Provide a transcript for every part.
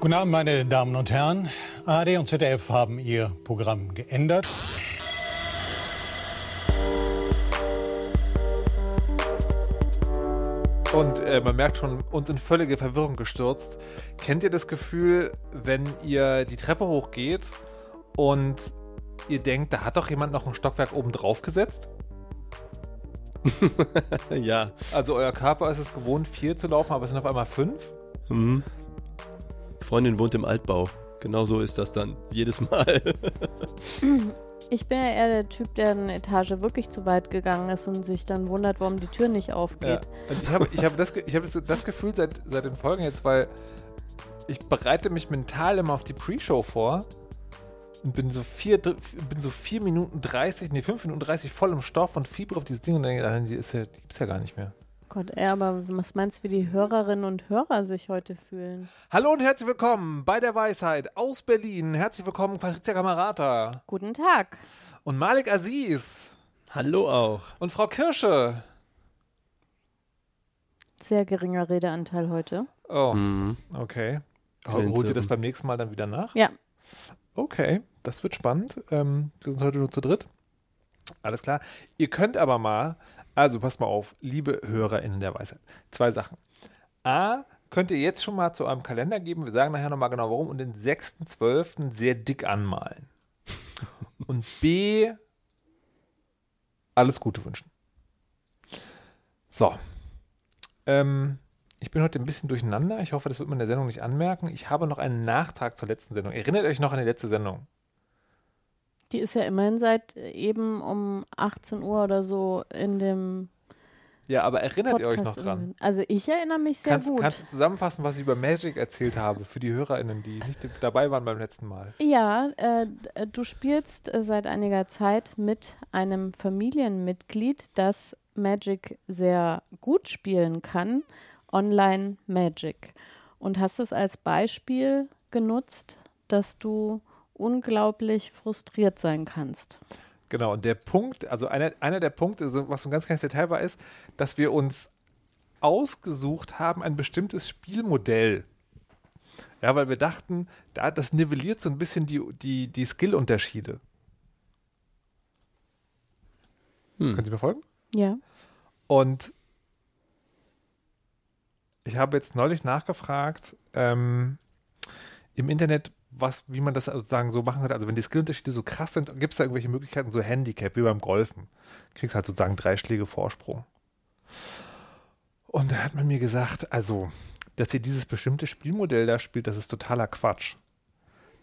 Guten Abend, meine Damen und Herren. ARD und ZDF haben ihr Programm geändert. Und äh, man merkt schon, uns in völlige Verwirrung gestürzt. Kennt ihr das Gefühl, wenn ihr die Treppe hochgeht und ihr denkt, da hat doch jemand noch ein Stockwerk oben drauf gesetzt? ja. Also euer Körper ist es gewohnt, vier zu laufen, aber es sind auf einmal fünf? Mhm. Freundin wohnt im Altbau. Genau so ist das dann jedes Mal. Ich bin ja eher der Typ, der eine Etage wirklich zu weit gegangen ist und sich dann wundert, warum die Tür nicht aufgeht. Ja. Ich habe ich hab das, ich hab das Gefühl seit, seit den Folgen jetzt, weil ich bereite mich mental immer auf die Pre-Show vor und bin so vier, bin so vier Minuten 30, nee, fünf Minuten 30 voll im Stoff und fieber auf dieses Ding und denke, die, ist ja, die gibt's ja gar nicht mehr. Gott, ey, aber was meinst du, wie die Hörerinnen und Hörer sich heute fühlen? Hallo und herzlich willkommen bei der Weisheit aus Berlin. Herzlich willkommen, Patricia Kamerata. Guten Tag. Und Malik Aziz. Hallo auch. Und Frau Kirsche. Sehr geringer Redeanteil heute. Oh, mhm. okay. Holt ihr das beim nächsten Mal dann wieder nach? Ja. Okay, das wird spannend. Ähm, wir sind heute nur zu dritt. Alles klar. Ihr könnt aber mal also passt mal auf, liebe HörerInnen der Weisheit. Zwei Sachen. A, könnt ihr jetzt schon mal zu eurem Kalender geben, wir sagen nachher nochmal genau warum, und den 6.12. sehr dick anmalen. Und B, alles Gute wünschen. So. Ähm, ich bin heute ein bisschen durcheinander. Ich hoffe, das wird man in der Sendung nicht anmerken. Ich habe noch einen Nachtrag zur letzten Sendung. Erinnert euch noch an die letzte Sendung? Die ist ja immerhin seit eben um 18 Uhr oder so in dem. Ja, aber erinnert Podcast ihr euch noch dran? Also ich erinnere mich sehr kannst, gut. Kannst du zusammenfassen, was ich über Magic erzählt habe für die HörerInnen, die nicht dabei waren beim letzten Mal? Ja, äh, du spielst äh, seit einiger Zeit mit einem Familienmitglied, das Magic sehr gut spielen kann, Online Magic. Und hast es als Beispiel genutzt, dass du unglaublich frustriert sein kannst. Genau, und der Punkt, also einer, einer der Punkte, was so ein ganz kleines Detail war, ist, dass wir uns ausgesucht haben, ein bestimmtes Spielmodell. Ja, weil wir dachten, da, das nivelliert so ein bisschen die, die, die Skill-Unterschiede. Hm. Können Sie mir folgen? Ja. Und ich habe jetzt neulich nachgefragt ähm, im Internet, was, wie man das sozusagen so machen könnte. Also wenn die Skillunterschiede so krass sind, gibt es da irgendwelche Möglichkeiten, so Handicap, wie beim Golfen. Kriegst halt sozusagen drei Schläge Vorsprung. Und da hat man mir gesagt, also, dass ihr dieses bestimmte Spielmodell da spielt, das ist totaler Quatsch.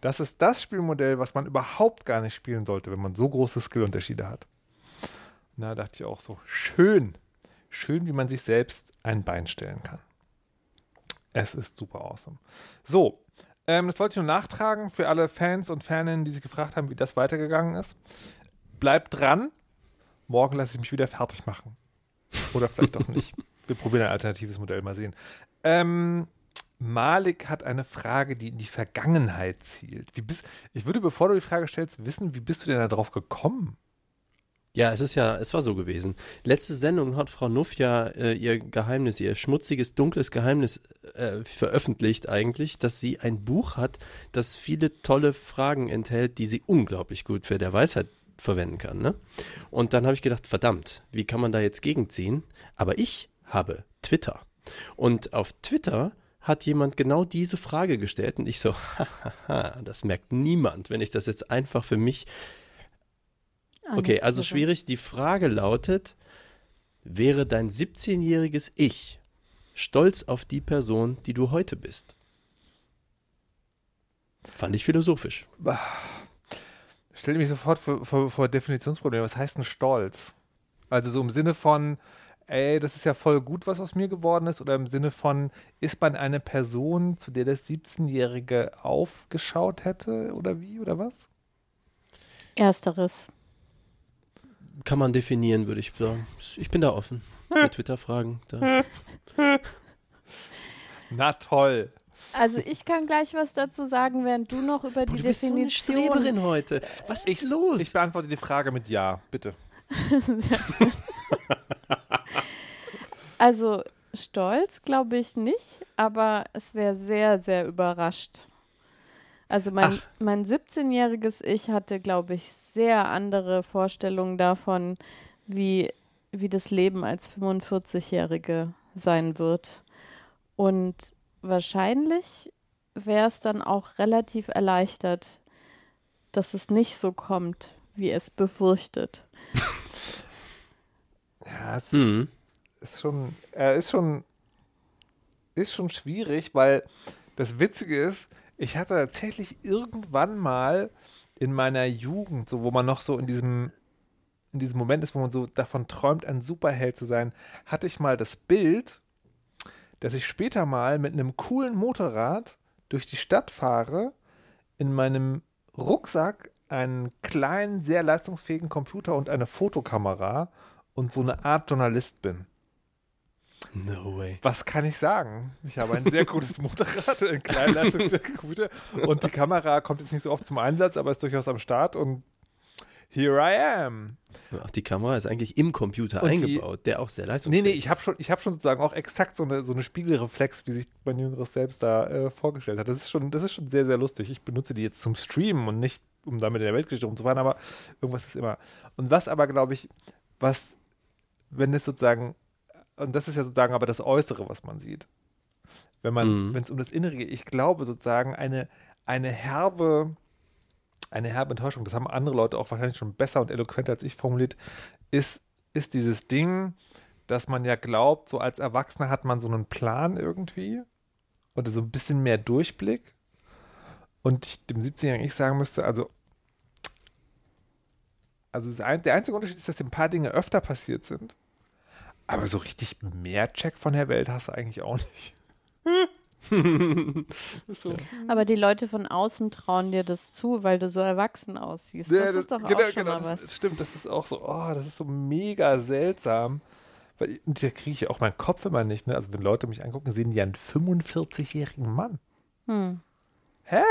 Das ist das Spielmodell, was man überhaupt gar nicht spielen sollte, wenn man so große Skillunterschiede hat. Na, dachte ich auch so, schön. Schön, wie man sich selbst ein Bein stellen kann. Es ist super awesome. So, ähm, das wollte ich nur nachtragen für alle Fans und Faninnen, die sich gefragt haben, wie das weitergegangen ist. Bleibt dran. Morgen lasse ich mich wieder fertig machen. Oder vielleicht doch nicht. Wir probieren ein alternatives Modell mal sehen. Ähm, Malik hat eine Frage, die in die Vergangenheit zielt. Bist, ich würde, bevor du die Frage stellst, wissen, wie bist du denn darauf gekommen? Ja, es ist ja, es war so gewesen. Letzte Sendung hat Frau Nuff ja äh, ihr Geheimnis, ihr schmutziges, dunkles Geheimnis äh, veröffentlicht eigentlich, dass sie ein Buch hat, das viele tolle Fragen enthält, die sie unglaublich gut für der Weisheit verwenden kann. Ne? Und dann habe ich gedacht, verdammt, wie kann man da jetzt gegenziehen? Aber ich habe Twitter. Und auf Twitter hat jemand genau diese Frage gestellt und ich so, hahaha, das merkt niemand, wenn ich das jetzt einfach für mich Okay, also schwierig. Die Frage lautet, wäre dein 17-jähriges Ich stolz auf die Person, die du heute bist? Fand ich philosophisch. Ich stelle mich sofort vor, vor, vor Definitionsprobleme. Was heißt ein Stolz? Also so im Sinne von, ey, das ist ja voll gut, was aus mir geworden ist, oder im Sinne von, ist man eine Person, zu der das 17-Jährige aufgeschaut hätte, oder wie, oder was? Ersteres kann man definieren, würde ich sagen. Ich bin da offen für Twitter-Fragen. Na toll. Also ich kann gleich was dazu sagen, während du noch über Boah, die du bist Definition. So eine Streberin heute. Was ist ich, los? Ich beantworte die Frage mit Ja, bitte. also Stolz glaube ich nicht, aber es wäre sehr, sehr überrascht. Also mein, mein 17-jähriges Ich hatte, glaube ich, sehr andere Vorstellungen davon, wie, wie das Leben als 45-Jährige sein wird. Und wahrscheinlich wäre es dann auch relativ erleichtert, dass es nicht so kommt, wie es befürchtet. Ja, es Mhm. ist schon, äh, ist schon, ist schon schwierig, weil das Witzige ist, ich hatte tatsächlich irgendwann mal in meiner Jugend, so wo man noch so in diesem, in diesem Moment ist, wo man so davon träumt, ein Superheld zu sein, hatte ich mal das Bild, dass ich später mal mit einem coolen Motorrad durch die Stadt fahre, in meinem Rucksack einen kleinen, sehr leistungsfähigen Computer und eine Fotokamera und so eine Art Journalist bin. No way. Was kann ich sagen? Ich habe ein sehr gutes Motorrad, einen kleinen leistungsfähigen Computer und die Kamera kommt jetzt nicht so oft zum Einsatz, aber ist durchaus am Start und here I am. Ach, die Kamera ist eigentlich im Computer Und die- eingebaut, der auch sehr Nee, leistungsfähig nee, ich habe schon, ich hab schon sozusagen auch exakt so eine, so eine Spiegelreflex, wie sich mein jüngeres Selbst da äh, vorgestellt hat. Das ist, schon, das ist schon sehr, sehr lustig. Ich benutze die jetzt zum Streamen und nicht, um damit in der Weltgeschichte rumzufahren, aber irgendwas ist immer. Und was aber, glaube ich, was, wenn es sozusagen, und das ist ja sozusagen aber das Äußere, was man sieht. Wenn man, Mhm. wenn es um das Innere geht, ich glaube sozusagen eine, eine herbe, eine herbe Enttäuschung, das haben andere Leute auch wahrscheinlich schon besser und eloquenter als ich formuliert, ist, ist dieses Ding, dass man ja glaubt, so als Erwachsener hat man so einen Plan irgendwie oder so ein bisschen mehr Durchblick. Und ich dem 17-Jährigen ich sagen müsste, also, also ein, der einzige Unterschied ist, dass ein paar Dinge öfter passiert sind. Aber so richtig mehr Check von der Welt hast du eigentlich auch nicht. so. Aber die Leute von außen trauen dir das zu, weil du so erwachsen aussiehst. Ja, Das ist doch genau, auch schon genau, mal das, was. Das stimmt, das ist auch so, oh, das ist so mega seltsam. Weil da kriege ich auch meinen Kopf immer nicht. Ne? Also wenn Leute mich angucken, sehen die einen 45-jährigen Mann. Hm. Hä?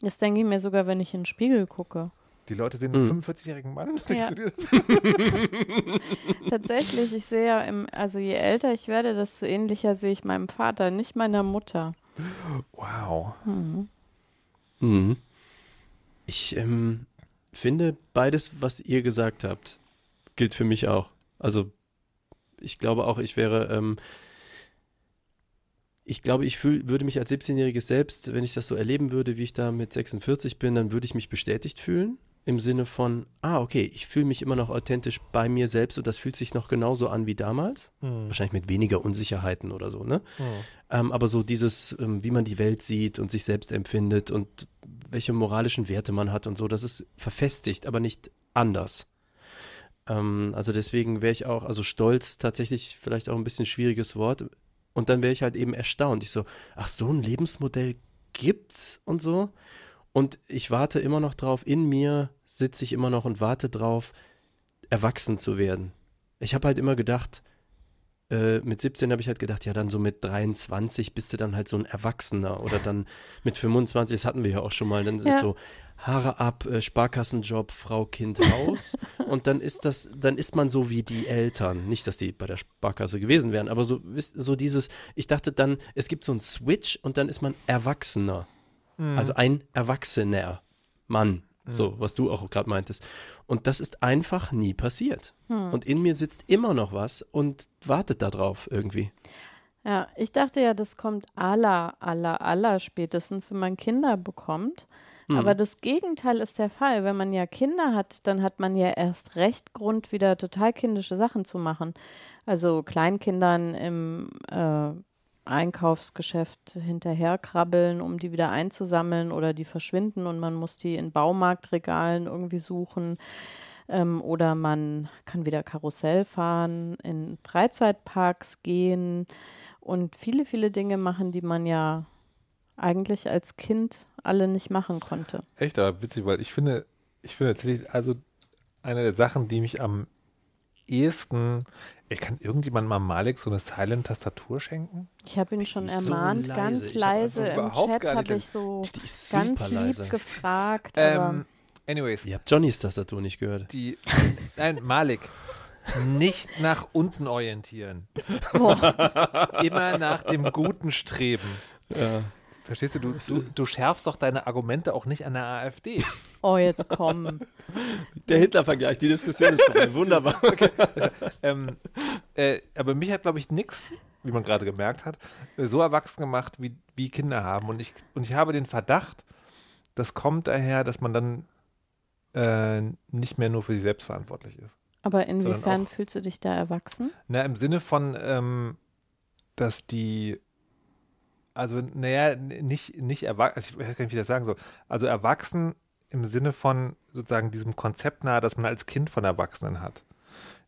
Das denke ich mir sogar, wenn ich in den Spiegel gucke. Die Leute sehen einen Hm. 45-jährigen Mann. Ja. Denkst du dir? Tatsächlich, ich sehe ja, im, also je älter ich werde, desto ähnlicher sehe ich meinem Vater, nicht meiner Mutter. Wow. Hm. Mhm. Ich ähm, finde, beides, was ihr gesagt habt, gilt für mich auch. Also, ich glaube auch, ich wäre, ähm, ich glaube, ich fühl, würde mich als 17-Jähriges selbst, wenn ich das so erleben würde, wie ich da mit 46 bin, dann würde ich mich bestätigt fühlen. Im Sinne von, ah, okay, ich fühle mich immer noch authentisch bei mir selbst und das fühlt sich noch genauso an wie damals. Hm. Wahrscheinlich mit weniger Unsicherheiten oder so, ne? Hm. Ähm, aber so dieses, ähm, wie man die Welt sieht und sich selbst empfindet und welche moralischen Werte man hat und so, das ist verfestigt, aber nicht anders. Ähm, also deswegen wäre ich auch, also stolz tatsächlich vielleicht auch ein bisschen schwieriges Wort. Und dann wäre ich halt eben erstaunt. Ich so, ach, so ein Lebensmodell gibt's und so. Und ich warte immer noch drauf, in mir sitze ich immer noch und warte drauf, erwachsen zu werden. Ich habe halt immer gedacht, äh, mit 17 habe ich halt gedacht, ja, dann so mit 23 bist du dann halt so ein Erwachsener oder dann mit 25, das hatten wir ja auch schon mal, dann ist Ja. so Haare ab, äh, Sparkassenjob, Frau, Kind, Haus und dann ist das, dann ist man so wie die Eltern. Nicht, dass die bei der Sparkasse gewesen wären, aber so, so dieses, ich dachte dann, es gibt so einen Switch und dann ist man Erwachsener. Also ein erwachsener Mann. So, was du auch gerade meintest. Und das ist einfach nie passiert. Und in mir sitzt immer noch was und wartet darauf irgendwie. Ja, ich dachte ja, das kommt aller, aller, aller spätestens, wenn man Kinder bekommt. Aber das Gegenteil ist der Fall. Wenn man ja Kinder hat, dann hat man ja erst recht Grund, wieder total kindische Sachen zu machen. Also Kleinkindern im äh, Einkaufsgeschäft hinterherkrabbeln, um die wieder einzusammeln oder die verschwinden und man muss die in Baumarktregalen irgendwie suchen. Ähm, oder man kann wieder Karussell fahren, in Freizeitparks gehen und viele, viele Dinge machen, die man ja eigentlich als Kind alle nicht machen konnte. Echt, aber witzig, weil ich finde, ich finde tatsächlich, also eine der Sachen, die mich am ehesten, ey, kann irgendjemand mal Malik so eine Silent-Tastatur schenken? Ich habe ihn schon so ermahnt, leise. ganz Ich hab- leise im Chat habe ich so ganz super lieb leise. gefragt. aber Ähm, anyways, Ihr habt Johnnys Tastatur nicht gehört. die, nein, Malik, nicht nach unten orientieren. Immer nach dem Guten streben. Verstehst du? Du, du? du schärfst doch deine Argumente auch nicht an der AfD. Oh, jetzt komm. Der Hitler-Vergleich, die Diskussion ist vorbei. Wunderbar. ähm, äh, aber mich hat, glaube ich, nichts, wie man gerade gemerkt hat, so erwachsen gemacht, wie, wie Kinder haben. Und ich, und ich habe den Verdacht, das kommt daher, dass man dann äh, nicht mehr nur für sich selbst verantwortlich ist. Aber inwiefern auch- fühlst du dich da erwachsen? Na, im Sinne von, ähm, dass die, also, naja, nicht, nicht erwachsen, also ich weiß gar nicht, wie ich das sagen soll. Also erwachsen im Sinne von sozusagen diesem Konzept nahe, das man als Kind von Erwachsenen hat.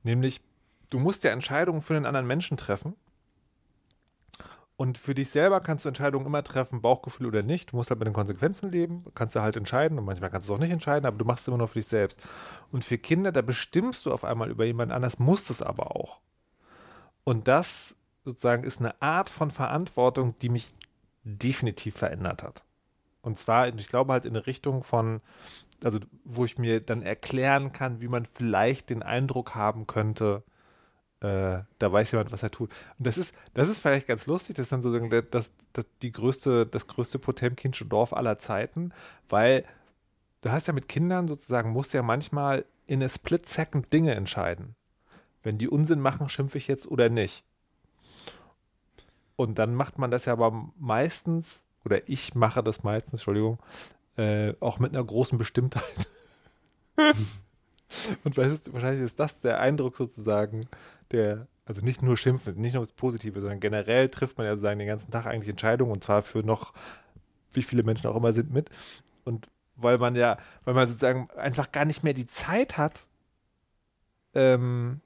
Nämlich, du musst ja Entscheidungen für den anderen Menschen treffen. Und für dich selber kannst du Entscheidungen immer treffen, Bauchgefühl oder nicht. Du musst halt mit den Konsequenzen leben, kannst du halt entscheiden und manchmal kannst du es auch nicht entscheiden, aber du machst es immer nur für dich selbst. Und für Kinder, da bestimmst du auf einmal über jemand anders, musst es aber auch. Und das sozusagen ist eine Art von Verantwortung, die mich definitiv verändert hat. Und zwar, ich glaube halt in eine Richtung von, also wo ich mir dann erklären kann, wie man vielleicht den Eindruck haben könnte, äh, da weiß jemand, was er tut. Und das ist, das ist vielleicht ganz lustig, das ist dann sozusagen das, das, die größte, das größte Potemkinsche Dorf aller Zeiten, weil du hast ja mit Kindern sozusagen, musst ja manchmal in a split second Dinge entscheiden. Wenn die Unsinn machen, schimpfe ich jetzt oder nicht. Und dann macht man das ja aber meistens, oder ich mache das meistens, Entschuldigung, äh, auch mit einer großen Bestimmtheit. Und wahrscheinlich ist das der Eindruck sozusagen, der, also nicht nur Schimpfen, nicht nur das Positive, sondern generell trifft man ja sozusagen den ganzen Tag eigentlich Entscheidungen und zwar für noch, wie viele Menschen auch immer sind mit. Und weil man ja, weil man sozusagen einfach gar nicht mehr die Zeit hat, ähm,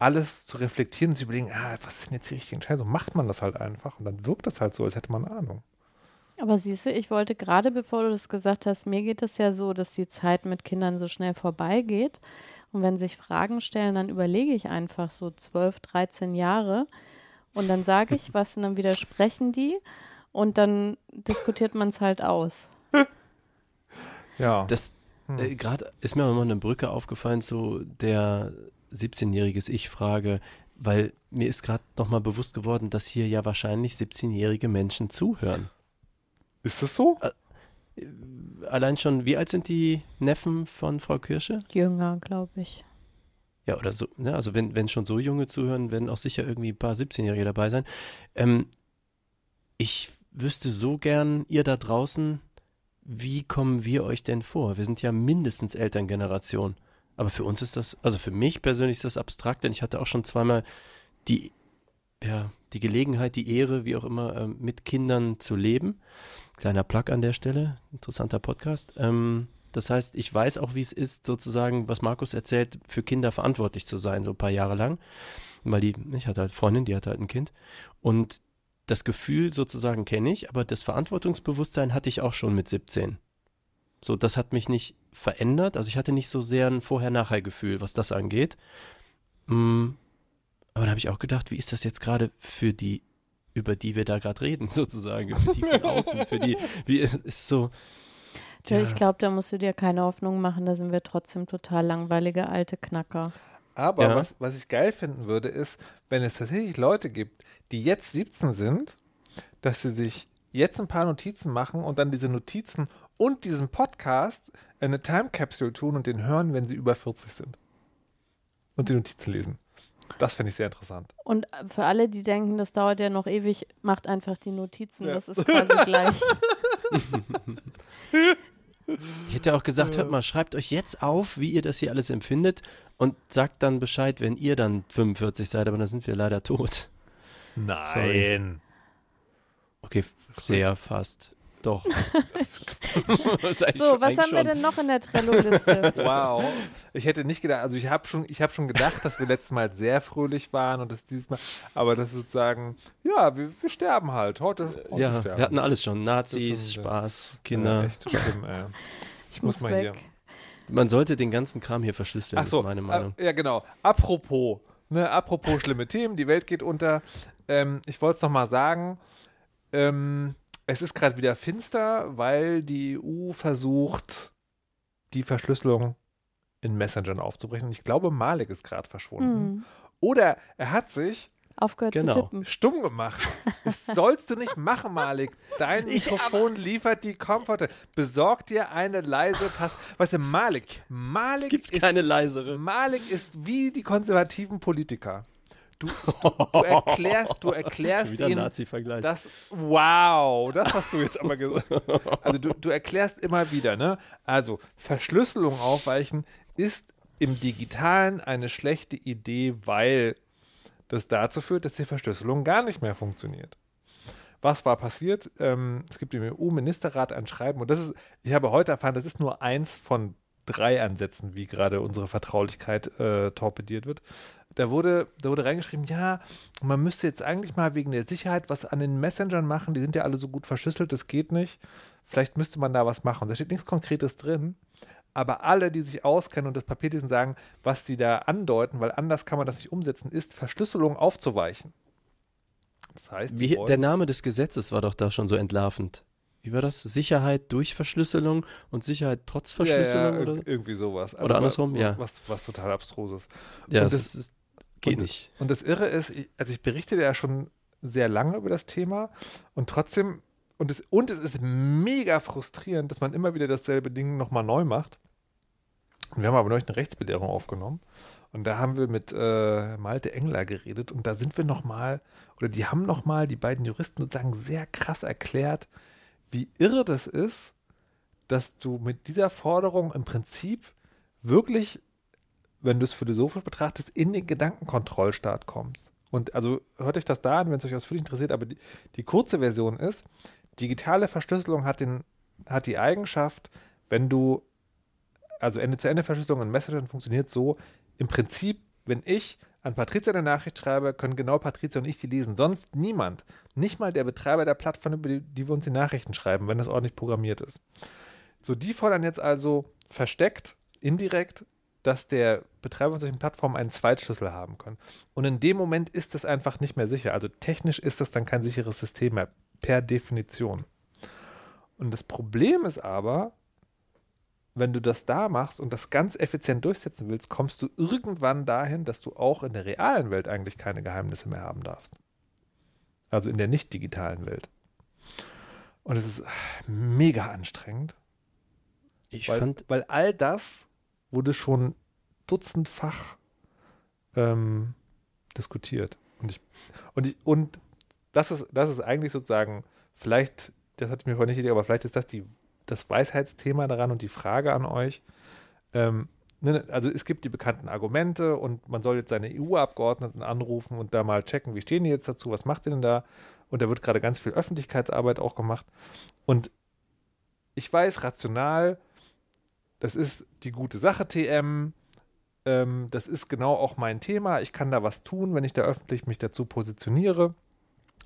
alles zu reflektieren und zu überlegen, ah, was sind jetzt die richtigen Entscheidungen? So macht man das halt einfach und dann wirkt das halt so, als hätte man Ahnung. Aber siehst du, ich wollte gerade, bevor du das gesagt hast, mir geht es ja so, dass die Zeit mit Kindern so schnell vorbeigeht. Und wenn sich Fragen stellen, dann überlege ich einfach so 12, 13 Jahre. Und dann sage ich was und dann widersprechen die. Und dann diskutiert man es halt aus. Ja. Das äh, gerade ist mir mal eine Brücke aufgefallen zu der 17-jähriges Ich-Frage, weil mir ist gerade nochmal bewusst geworden, dass hier ja wahrscheinlich 17-jährige Menschen zuhören. ist das so? Allein schon, wie alt sind die Neffen von Frau Kirsche? Jünger, glaube ich. Ja, oder so, ne? Also wenn, wenn schon so junge zuhören, werden auch sicher irgendwie ein paar 17-Jährige dabei sein. Ähm, ich wüsste so gern, ihr da draußen, wie kommen wir euch denn vor? Wir sind ja mindestens Elterngeneration. Aber für uns ist das, also für mich persönlich ist das abstrakt, denn ich hatte auch schon zweimal die, ja, die Gelegenheit, die Ehre, wie auch immer, ähm, mit Kindern zu leben. Kleiner Plug an der Stelle, interessanter Podcast. Ähm, das heißt, ich weiß auch, wie es ist, sozusagen, was Markus erzählt, für Kinder verantwortlich zu sein, so ein paar Jahre lang. Weil die, ich hatte halt Freundin, die hatte halt ein Kind. Und das Gefühl sozusagen kenne ich, aber das Verantwortungsbewusstsein hatte ich auch schon mit 17. So, das hat mich nicht verändert. Also ich hatte nicht so sehr ein Vorher-Nachher-Gefühl, was das angeht. Mm, aber da habe ich auch gedacht, wie ist das jetzt gerade für die, über die wir da gerade reden, sozusagen, für die von außen, für die, wie ist so. Ja. Ja. Ich glaube, da musst du dir keine Hoffnung machen, da sind wir trotzdem total langweilige alte Knacker. Aber Ja. was, was ich geil finden würde, ist, wenn es tatsächlich Leute gibt, die jetzt 17 sind, dass sie sich jetzt ein paar Notizen machen und dann diese Notizen und diesen Podcast in eine Time Capsule tun und den hören, wenn sie über 40 sind. Und die Notizen lesen. Das finde ich sehr interessant. Und für alle, die denken, das dauert ja noch ewig, macht einfach die Notizen. Ja. Das ist quasi gleich. Ich hätte auch gesagt, hört mal, schreibt euch jetzt auf, wie ihr das hier alles empfindet und sagt dann Bescheid, wenn ihr dann 45 seid, aber dann sind wir leider tot. Nein. Okay, sehr fast. Doch. So, was haben wir denn noch in der Trello-Liste? Wow. Ich hätte nicht gedacht, also ich habe schon, ich habe schon gedacht, dass wir letztes Mal sehr fröhlich waren und das dieses Mal, aber das sozusagen, ja, wir, wir sterben halt. Heute, heute Ja, sterben. wir hatten alles schon. Nazis, Das ist schon- Spaß, Ja, Kinder. echt schlimm, ey. Ich muss muss mal weg. hier. Man sollte den ganzen Kram hier verschlüsseln, Ach so, ist meine Meinung. äh, ja genau. Apropos, ne, apropos schlimme Themen, die Welt geht unter. Ähm, ich wollte es noch mal sagen, ähm, es ist gerade wieder finster, weil die EU versucht, die Verschlüsselung in Messengern aufzubrechen. Und ich glaube, Malik ist gerade verschwunden. Oder er hat sich Aufgehört Genau. zu tippen. stumm gemacht. Das sollst du nicht machen, Malik. Dein Mikrofon liefert die Komforte. Besorg dir eine leise Taste. Weißt du, Malik, Malik Es gibt ist, keine leisere. Malik ist wie die konservativen Politiker. Du, du, du erklärst, du erklärst Wieder ihnen, Nazi-Vergleich. das, wow, das hast du jetzt aber gesagt. Also du, du erklärst immer wieder, ne? Also Verschlüsselung aufweichen ist im Digitalen eine schlechte Idee, weil das dazu führt, dass die Verschlüsselung gar nicht mehr funktioniert. Was war passiert? Ähm, es gibt im EU-Ministerrat ein Schreiben und das ist, ich habe heute erfahren, das ist nur eins von drei Ansätzen, wie gerade unsere Vertraulichkeit äh, torpediert wird. Da wurde, da wurde reingeschrieben, ja, man müsste jetzt eigentlich mal wegen der Sicherheit was an den Messengern machen. Die sind ja alle so gut verschlüsselt, das geht nicht. Vielleicht müsste man da was machen. Da steht nichts Konkretes drin. Aber alle, die sich auskennen und das Papier lesen, sagen, was sie da andeuten, weil anders kann man das nicht umsetzen, ist Verschlüsselung aufzuweichen. Das heißt, Wie, der Name des Gesetzes war doch da schon so entlarvend. Wie war das? Sicherheit durch Verschlüsselung und Sicherheit trotz Verschlüsselung ja, ja, oder? irg- irgendwie sowas. Also Oder andersrum, was, ja. Was, was total abstruses. Ja, und das, das- geht und, nicht. Und das Irre ist, ich, also ich berichte ja schon sehr lange über das Thema und trotzdem, und es, und es ist mega frustrierend, dass man immer wieder dasselbe Ding nochmal neu macht. Und wir haben aber neulich eine Rechtsbelehrung aufgenommen und da haben wir mit äh, Malte Engler geredet und da sind wir nochmal, oder die haben nochmal, die beiden Juristen sozusagen sehr krass erklärt, wie irre das ist, dass du mit dieser Forderung im Prinzip wirklich wenn du es philosophisch betrachtest, in den Gedankenkontrollstaat kommst. Und also hört euch das da an, wenn es euch ausführlich interessiert, aber die, die kurze Version ist, digitale Verschlüsselung hat, den, hat die Eigenschaft, wenn du, also Ende-zu-Ende-Verschlüsselung in Messagern funktioniert so, im Prinzip, wenn ich an Patricia eine Nachricht schreibe, können genau Patricia und ich die lesen. Sonst niemand. Nicht mal der Betreiber der Plattform, über die, die wir uns die Nachrichten schreiben, wenn das ordentlich programmiert ist. So, die fordern jetzt also versteckt, indirekt, dass der Betreiber von solchen Plattformen einen Zweitschlüssel haben kann. Und in dem Moment ist es einfach nicht mehr sicher. Also technisch ist das dann kein sicheres System mehr, per Definition. Und das Problem ist aber, wenn du das da machst und das ganz effizient durchsetzen willst, kommst du irgendwann dahin, dass du auch in der realen Welt eigentlich keine Geheimnisse mehr haben darfst. Also in der nicht digitalen Welt. Und es ist mega anstrengend. Ich Weil, fand, weil all das wurde schon dutzendfach ähm, diskutiert. Und ich, und ich, und das ist, das ist eigentlich sozusagen, vielleicht, das hatte ich mir vorhin nicht idee, aber vielleicht ist das die, das Weisheitsthema daran und die Frage an euch. Ähm, ne, also es gibt die bekannten Argumente und man soll jetzt seine EU-Abgeordneten anrufen und da mal checken, wie stehen die jetzt dazu, was macht ihr denn da? Und da wird gerade ganz viel Öffentlichkeitsarbeit auch gemacht. Und ich weiß, rational, das ist die gute Sache, TM. Ähm, das ist genau auch mein Thema. Ich kann da was tun, wenn ich da öffentlich mich dazu positioniere.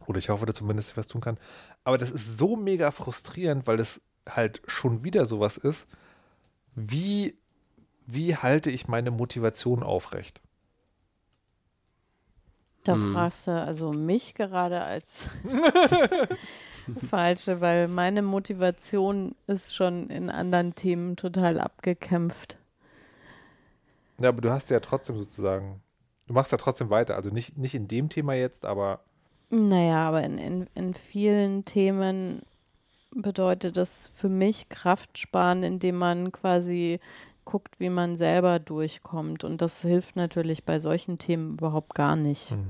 Oder ich hoffe, dass zumindest was tun kann. Aber das ist so mega frustrierend, weil das halt schon wieder sowas ist. Wie, wie halte ich meine Motivation aufrecht? Da Hm. fragst du also mich gerade als falsche, weil meine Motivation ist schon in anderen Themen total abgekämpft. Ja, aber du hast ja trotzdem sozusagen, du machst ja trotzdem weiter. Also nicht, nicht in dem Thema jetzt, aber Naja, aber in, in, in vielen Themen bedeutet das für mich Kraft sparen, indem man quasi guckt, wie man selber durchkommt. Und das hilft natürlich bei solchen Themen überhaupt gar nicht. Hm.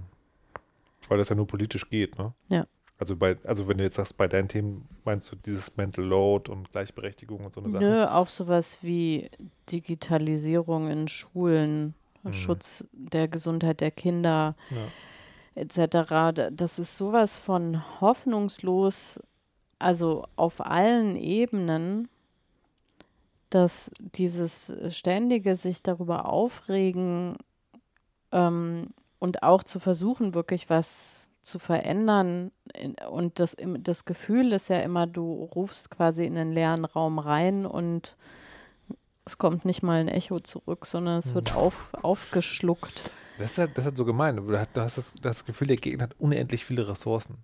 Weil das ja nur politisch geht, ne? Ja. Also bei, also wenn du jetzt sagst, bei deinen Themen meinst du dieses Mental Load und Gleichberechtigung und so eine Sache. Nö, auch sowas wie Digitalisierung in Schulen, Mhm. Schutz der Gesundheit der Kinder Ja. etc. Da- Das ist sowas von hoffnungslos, also auf allen Ebenen, dass dieses ständige sich darüber aufregen ähm, und auch zu versuchen, wirklich was zu verändern. Und das, das Gefühl ist ja immer, du rufst quasi in den leeren Raum rein und es kommt nicht mal ein Echo zurück, sondern es wird auf, aufgeschluckt. Das ist, halt, das ist halt so gemein. Du hast, du hast das, das Gefühl, der Gegner hat unendlich viele Ressourcen.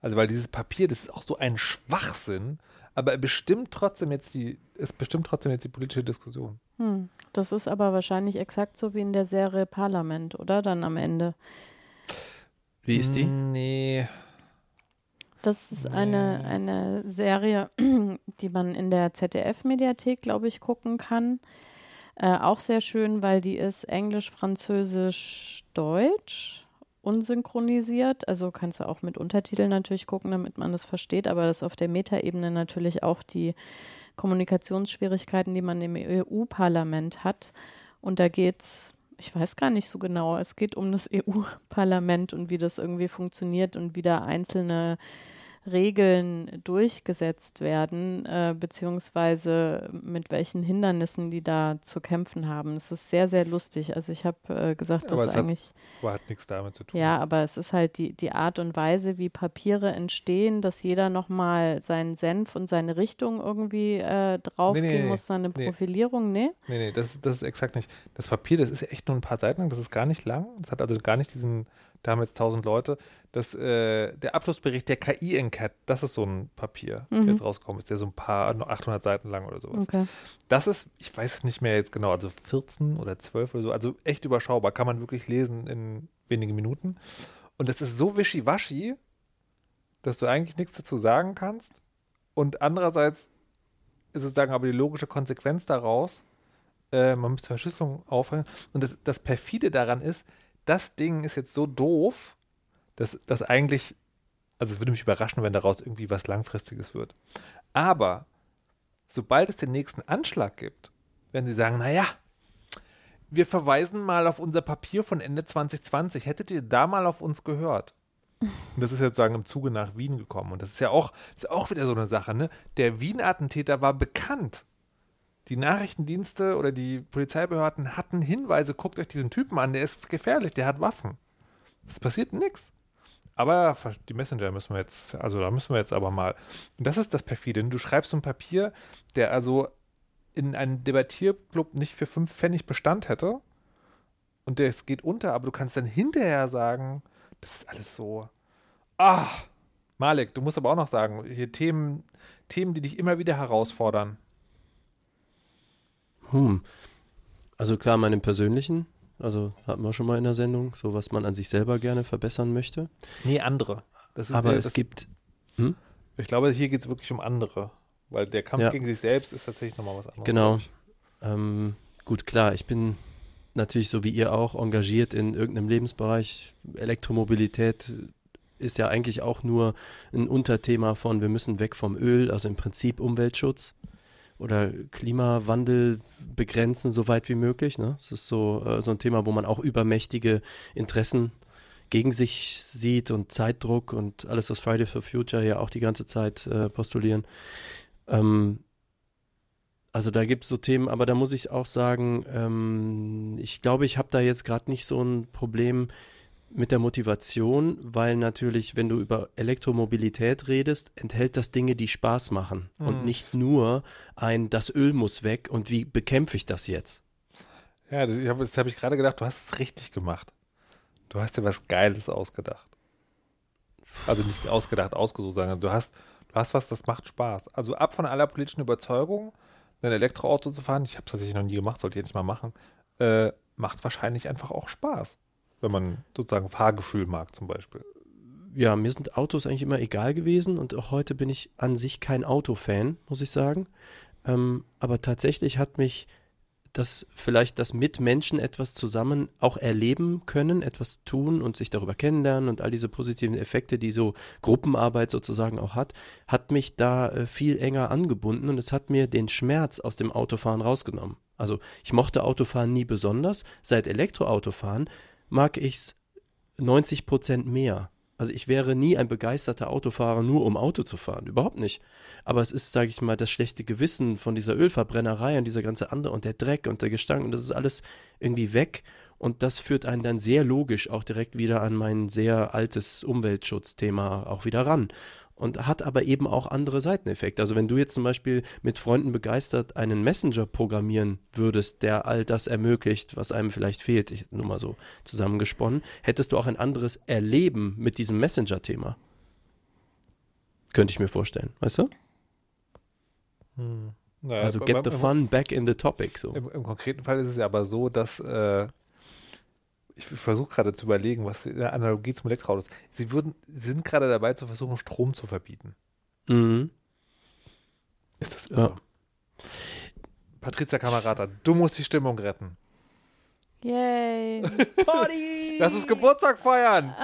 Also weil dieses Papier, das ist auch so ein Schwachsinn, aber er bestimmt trotzdem jetzt die, es bestimmt trotzdem jetzt die politische Diskussion. Hm. Das ist aber wahrscheinlich exakt so wie in der Serie Parlament, oder? Dann am Ende. Wie ist die? Nee. Das ist eine, eine Serie, die man in der ZDF-Mediathek, glaube ich, gucken kann. Äh, auch sehr schön, weil die ist Englisch, Französisch, Deutsch unsynchronisiert. Also kannst du auch mit Untertiteln natürlich gucken, damit man das versteht, aber das auf der Metaebene natürlich auch die Kommunikationsschwierigkeiten, die man im EU-Parlament hat. Und da geht es, ich weiß gar nicht so genau, es geht um das EU-Parlament und wie das irgendwie funktioniert und wie da einzelne Regeln durchgesetzt werden, äh, beziehungsweise mit welchen Hindernissen die da zu kämpfen haben. Es ist sehr, sehr lustig. Also ich habe äh, gesagt, Ja, das ist es hat- eigentlich. Aber hat nichts damit zu tun. Ja, aber es ist halt die, die Art und Weise, wie Papiere entstehen, dass jeder nochmal seinen Senf und seine Richtung irgendwie äh, draufgehen Nee, nee, nee, muss, seine. Profilierung, ne? Nee, nee, das, das ist exakt nicht. Das Papier, das ist echt nur ein paar Seiten lang, das ist gar nicht lang. Das hat also gar nicht diesen, da haben jetzt tausend Leute. Das, äh, der Abschlussbericht der KI-Enquete, das ist so ein Papier, Mhm. der jetzt rauskommt. Ist der so ein paar, nur 800 Seiten lang oder sowas. Okay. Das ist, ich weiß es nicht mehr jetzt genau, also 14 oder 12 oder so, also echt überschaubar, kann man wirklich lesen in wenigen Minuten. Und das ist so wischiwaschi, dass du eigentlich nichts dazu sagen kannst. Und andererseits ist sozusagen aber die logische Konsequenz daraus, äh, man müsste Verschlüsselung aufhören. Und das, das perfide daran ist, das Ding ist jetzt so doof, dass das eigentlich, also es würde mich überraschen, wenn daraus irgendwie was Langfristiges wird. Aber sobald es den nächsten Anschlag gibt, werden sie sagen, naja, wir verweisen mal auf unser Papier von Ende 2020. Hättet ihr da mal auf uns gehört? Und das ist jetzt sagen im Zuge nach Wien gekommen. Und das ist ja auch, ist auch wieder so eine Sache, ne? Der Wien-Attentäter war bekannt. Die Nachrichtendienste oder die Polizeibehörden hatten Hinweise, guckt euch diesen Typen an, der ist gefährlich, der hat Waffen. Es passiert nichts. Aber die Messenger müssen wir jetzt, also da müssen wir jetzt aber mal. Und das ist das Perfide. Du schreibst so ein Papier, der also in einem Debattierclub nicht für fünf Pfennig Bestand hätte. Und der geht unter, aber du kannst dann hinterher sagen, das ist alles so. Ah, Malek, du musst aber auch noch sagen, hier Themen, Themen, die dich immer wieder herausfordern. Hm. Also klar, meinem persönlichen, also hatten wir schon mal in der Sendung, so was man an sich selber gerne verbessern möchte. Nee, andere. Das ist, Aber äh, es gibt, Ich glaube, hier geht es wirklich um andere. Weil der Kampf Ja. gegen sich selbst ist tatsächlich nochmal was anderes. genau, ähm, gut, klar, ich bin natürlich so wie ihr auch engagiert in irgendeinem Lebensbereich. Elektromobilität ist ja eigentlich auch nur ein Unterthema von, wir müssen weg vom Öl, also im Prinzip Umweltschutz oder Klimawandel begrenzen, so weit wie möglich. Ne? Das ist so, äh, so ein Thema, wo man auch übermächtige Interessen gegen sich sieht und Zeitdruck und alles, was Friday for Future ja auch die ganze Zeit äh, postulieren. Ähm, also da gibt es so Themen, aber da muss ich auch sagen, ähm, ich glaube, ich habe da jetzt gerade nicht so ein Problem mit der Motivation, weil natürlich, wenn du über Elektromobilität redest, enthält das Dinge, die Spaß machen und Mhm. nicht nur ein, das Öl muss weg und wie bekämpfe ich das jetzt? Ja, das, hab, jetzt habe ich gerade gedacht, du hast es richtig gemacht. Du hast dir was Geiles ausgedacht. Also nicht ausgedacht, ausgesucht, sondern du hast, du hast was, das macht Spaß. Also ab von aller politischen Überzeugung, ein Elektroauto zu fahren, ich habe es tatsächlich noch nie gemacht, sollte ich jetzt mal machen, äh, macht wahrscheinlich einfach auch Spaß. Wenn man sozusagen Fahrgefühl mag zum Beispiel. Ja, mir sind Autos eigentlich immer egal gewesen und auch heute bin ich an sich kein Autofan, muss ich sagen. Ähm, aber tatsächlich hat mich das vielleicht das mit Menschen etwas zusammen auch erleben können, etwas tun und sich darüber kennenlernen und all diese positiven Effekte, die so Gruppenarbeit sozusagen auch hat, hat mich da äh, viel enger angebunden und es hat mir den Schmerz aus dem Autofahren rausgenommen. Also ich mochte Autofahren nie besonders. Seit Elektroautofahren mag ich es 90 Prozent mehr. Also ich wäre nie ein begeisterter Autofahrer, nur um Auto zu fahren. Überhaupt nicht. Aber es ist, sage ich mal, das schlechte Gewissen von dieser Ölverbrennerei und dieser ganze andere und der Dreck und der Gestank und das ist alles irgendwie weg. Und das führt einen dann sehr logisch auch direkt wieder an mein sehr altes Umweltschutzthema auch wieder ran. Und hat aber eben auch andere Seiteneffekte. Also wenn du jetzt zum Beispiel mit Freunden begeistert einen Messenger programmieren würdest, der all das ermöglicht, was einem vielleicht fehlt, ich nur mal so zusammengesponnen, hättest du auch ein anderes Erleben mit diesem Messenger-Thema. Könnte ich mir vorstellen, weißt du? Hm. Naja, also get the fun back in the topic. So. Im, Im konkreten Fall ist es ja aber so, dass äh, ich versuche gerade zu überlegen, was eine Analogie zum Elektroauto ist. Sie würden, sie sind gerade dabei zu versuchen, Strom zu verbieten. Mhm. Ist das Ja. Patricia Kamerata, du musst die Stimmung retten. Yay. Lass uns Geburtstag feiern,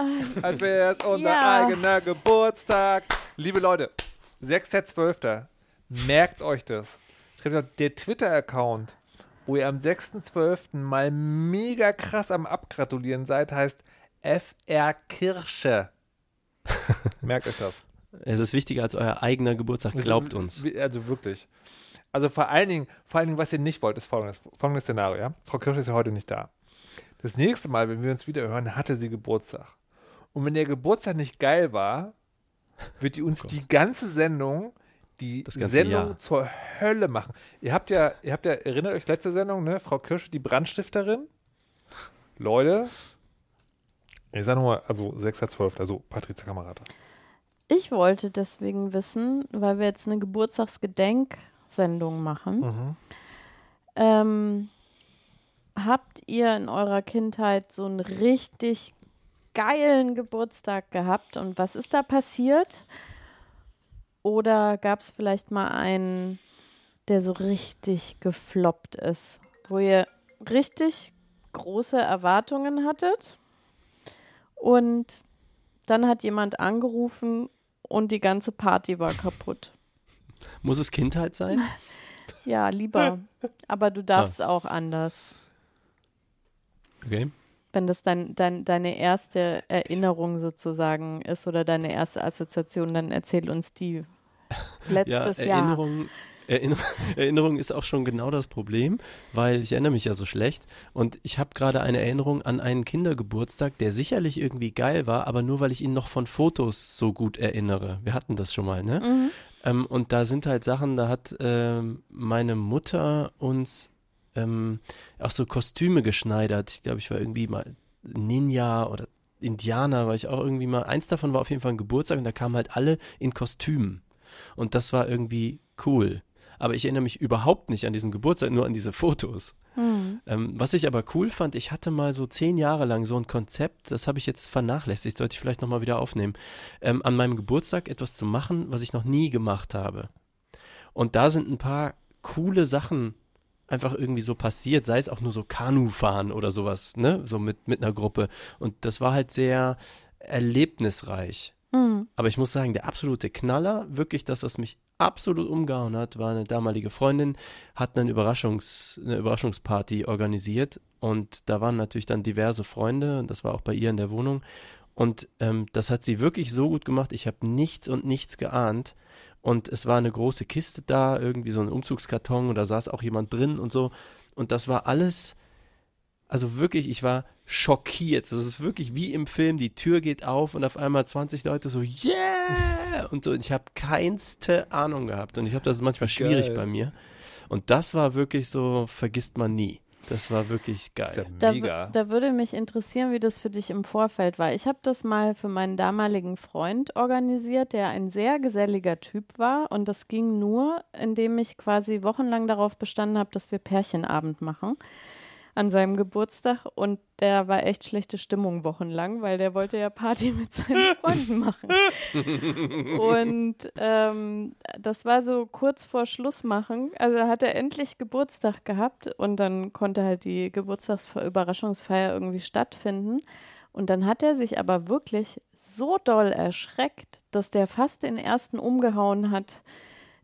als wäre es unser Ja. eigener Geburtstag. Liebe Leute, 6.12. Merkt euch das. Schreibt auf der Twitter-Account, wo ihr am 6.12. mal mega krass am Abgratulieren seid, heißt FR Kirsche. Merkt euch das. Es ist wichtiger als euer eigener Geburtstag, glaubt uns. Also wirklich. Also vor allen Dingen, vor allen Dingen, was ihr nicht wollt, ist folgendes, folgendes Szenario, ja. Frau Kirsch ist ja heute nicht da. Das nächste Mal, wenn wir uns wieder hören, hatte sie Geburtstag. Und wenn der Geburtstag nicht geil war, wird die uns die ganze Sendung, die Sendung Jahr. zur Hölle machen. Ihr habt ja, ihr habt ja, erinnert euch letzte Sendung, ne? Frau Kirsch, die Brandstifterin. Leute, ich sag nochmal, also 6.12., also Patrizia Kamerata. Ich wollte deswegen wissen, weil wir jetzt eine Geburtstagsgedenksendung machen. Mhm. Ähm, habt ihr in eurer Kindheit so einen richtig geilen Geburtstag gehabt und was ist da passiert? Oder gab es vielleicht mal einen, der so richtig gefloppt ist, wo ihr richtig große Erwartungen hattet und dann hat jemand angerufen und die ganze Party war kaputt? Muss es Kindheit sein? Ja, lieber. Aber du darfst auch anders. Okay. Wenn das dein, dein, deine erste Erinnerung sozusagen ist oder deine erste Assoziation, dann erzähl uns die. Letztes ja, Jahr. Erinnerung, Erinner, Erinnerung ist auch schon genau das Problem, weil ich erinnere mich ja so schlecht und ich habe gerade eine Erinnerung an einen Kindergeburtstag, der sicherlich irgendwie geil war, aber nur weil ich ihn noch von Fotos so gut erinnere. Wir hatten das schon mal, ne? Mhm. Ähm, und da sind halt Sachen, da hat ähm, meine Mutter uns ähm, auch so Kostüme geschneidert. Ich glaube, ich war irgendwie mal Ninja oder Indianer, war ich auch irgendwie mal. Eins davon war auf jeden Fall ein Geburtstag und da kamen halt alle in Kostümen. Und das war irgendwie cool. Aber ich erinnere mich überhaupt nicht an diesen Geburtstag, nur an diese Fotos. Mhm. Ähm, was ich aber cool fand, ich hatte mal so zehn Jahre lang so ein Konzept, das habe ich jetzt vernachlässigt, sollte ich vielleicht nochmal wieder aufnehmen, ähm, an meinem Geburtstag etwas zu machen, was ich noch nie gemacht habe. Und da sind ein paar coole Sachen einfach irgendwie so passiert, sei es auch nur so Kanufahren oder sowas, ne, so mit, mit einer Gruppe. Und das war halt sehr erlebnisreich. Mhm. Aber ich muss sagen, der absolute Knaller, wirklich das, was mich absolut umgehauen hat, war eine damalige Freundin, hat einen Überraschungs, eine Überraschungsparty organisiert und da waren natürlich dann diverse Freunde und das war auch bei ihr in der Wohnung und ähm, das hat sie wirklich so gut gemacht, ich habe nichts und nichts geahnt und es war eine große Kiste da, irgendwie so ein Umzugskarton und da saß auch jemand drin und so und das war alles also wirklich, ich war schockiert. Das ist wirklich wie im Film, die Tür geht auf und auf einmal 20 Leute so, yeah! Und so, und ich habe keinste Ahnung gehabt. Und ich habe das ist manchmal schwierig Geil. bei mir. Und das war wirklich so, vergisst man nie. Das war wirklich ist ja geil. Da, da würde mich interessieren, wie das für dich im Vorfeld war. Ich habe das mal für meinen damaligen Freund organisiert, der ein sehr geselliger Typ war. Und das ging nur, indem ich quasi wochenlang darauf bestanden habe, dass wir Pärchenabend machen an seinem Geburtstag. Und der war echt schlechte Stimmung wochenlang, weil der wollte ja Party mit seinen Freunden machen. Und ähm, das war so kurz vor Schluss machen. Also hat er endlich Geburtstag gehabt und dann konnte halt die Geburtstagsüberraschungsfeier irgendwie stattfinden. Und dann hat er sich aber wirklich so doll erschreckt, dass der fast den ersten umgehauen hat,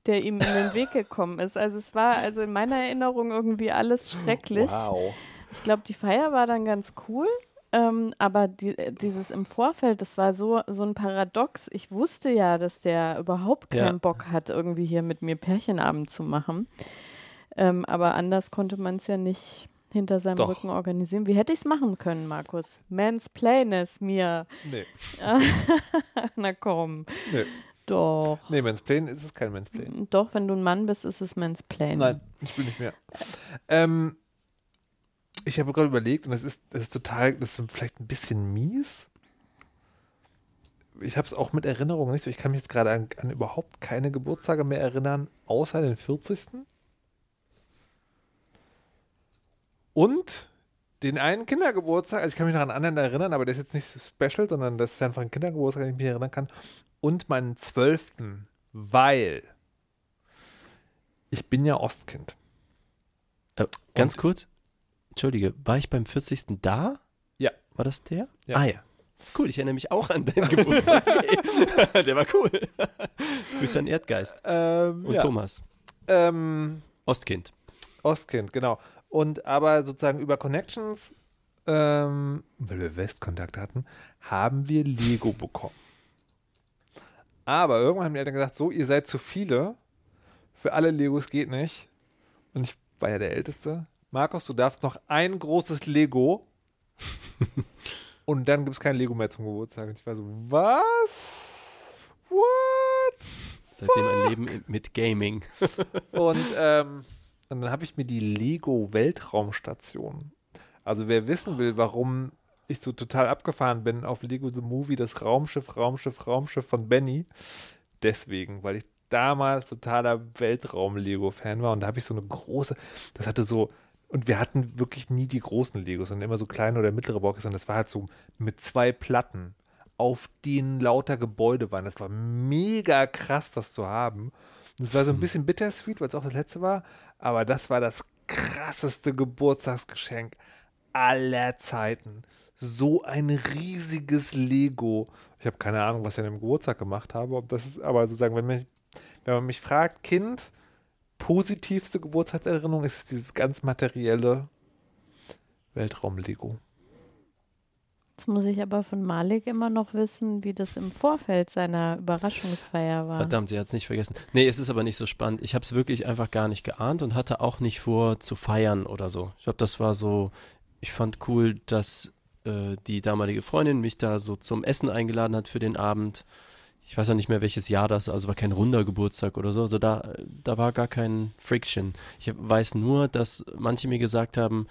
der ihm in den Weg gekommen ist. Also es war also in meiner Erinnerung irgendwie alles schrecklich. Wow. Ich glaube, die Feier war dann ganz cool. Ähm, aber die, äh, dieses im Vorfeld, das war so, so ein Paradox. Ich wusste ja, dass der überhaupt keinen Ja. Bock hat, irgendwie hier mit mir Pärchenabend zu machen. Ähm, aber anders konnte man es ja nicht hinter seinem Doch. Rücken organisieren. Wie hätte ich es machen können, Markus? Mansplain es mir. Nee, Na komm. nee. Doch. Nee, Mansplain ist es kein Mansplain. Doch, wenn du ein Mann bist, ist es Mansplain. Nein, ich bin nicht mehr. Ähm, ich habe gerade überlegt, und das ist, das ist total, das ist vielleicht ein bisschen mies. Ich habe es auch mit Erinnerungen nicht so. Ich kann mich jetzt gerade an, an überhaupt keine Geburtstage mehr erinnern, außer den 40. Und den einen Kindergeburtstag, also ich kann mich noch an anderen erinnern, aber der ist jetzt nicht so special, sondern das ist einfach ein Kindergeburtstag, den ich mich erinnern kann. Und meinen zwölften, weil ich bin ja Ostkind. Äh, ganz Und- kurz, entschuldige, war ich beim 40. da? Ja. War das der? Ja. Ah ja. Cool, ich erinnere mich auch an deinen Geburtstag. Der war cool. Grüße an Erdgeist Ähm, und ja. Thomas. Ähm, Ostkind. Ostkind, genau. Und aber sozusagen über Connections, ähm, weil wir Westkontakt hatten, haben wir Lego bekommen. Aber irgendwann haben die Eltern gesagt, so, ihr seid zu viele. Für alle Legos geht nicht. Und ich war ja der Älteste. Markus, du darfst noch ein großes Lego. und dann gibt es kein Lego mehr zum Geburtstag. Und ich war so, was? What? Seitdem ein Leben mit Gaming. Und, ähm, und dann habe ich mir die Lego Weltraumstation. Also wer wissen will, warum ich so total abgefahren bin auf Lego The Movie, das Raumschiff, Raumschiff, Raumschiff von Benny. Deswegen, weil ich damals totaler Weltraum-Lego-Fan war und da habe ich so eine große, das hatte so, und wir hatten wirklich nie die großen Legos, sondern immer so kleine oder mittlere Boxes und das war halt so mit zwei Platten, auf denen lauter Gebäude waren. Das war mega krass, das zu haben. Und es war so ein bisschen bittersweet, weil es auch das letzte war, aber das war das krasseste Geburtstagsgeschenk aller Zeiten. So ein riesiges Lego. Ich habe keine Ahnung, was ich an dem Geburtstag gemacht habe. Ob das ist, aber sozusagen, wenn, mich, wenn man mich fragt, Kind, positivste Geburtstagserinnerung ist es dieses ganz materielle Weltraum-Lego. Jetzt muss ich aber von Malik immer noch wissen, wie das im Vorfeld seiner Überraschungsfeier war. Verdammt, sie hat es nicht vergessen. Nee, es ist aber nicht so spannend. Ich habe es wirklich einfach gar nicht geahnt und hatte auch nicht vor zu feiern oder so. Ich glaube, das war so, ich fand cool, dass äh, die damalige Freundin mich da so zum Essen eingeladen hat für den Abend. Ich weiß ja nicht mehr, welches Jahr das, also war kein runder Geburtstag oder so. Also da, da war gar kein Friction. Ich weiß nur, dass manche mir gesagt haben,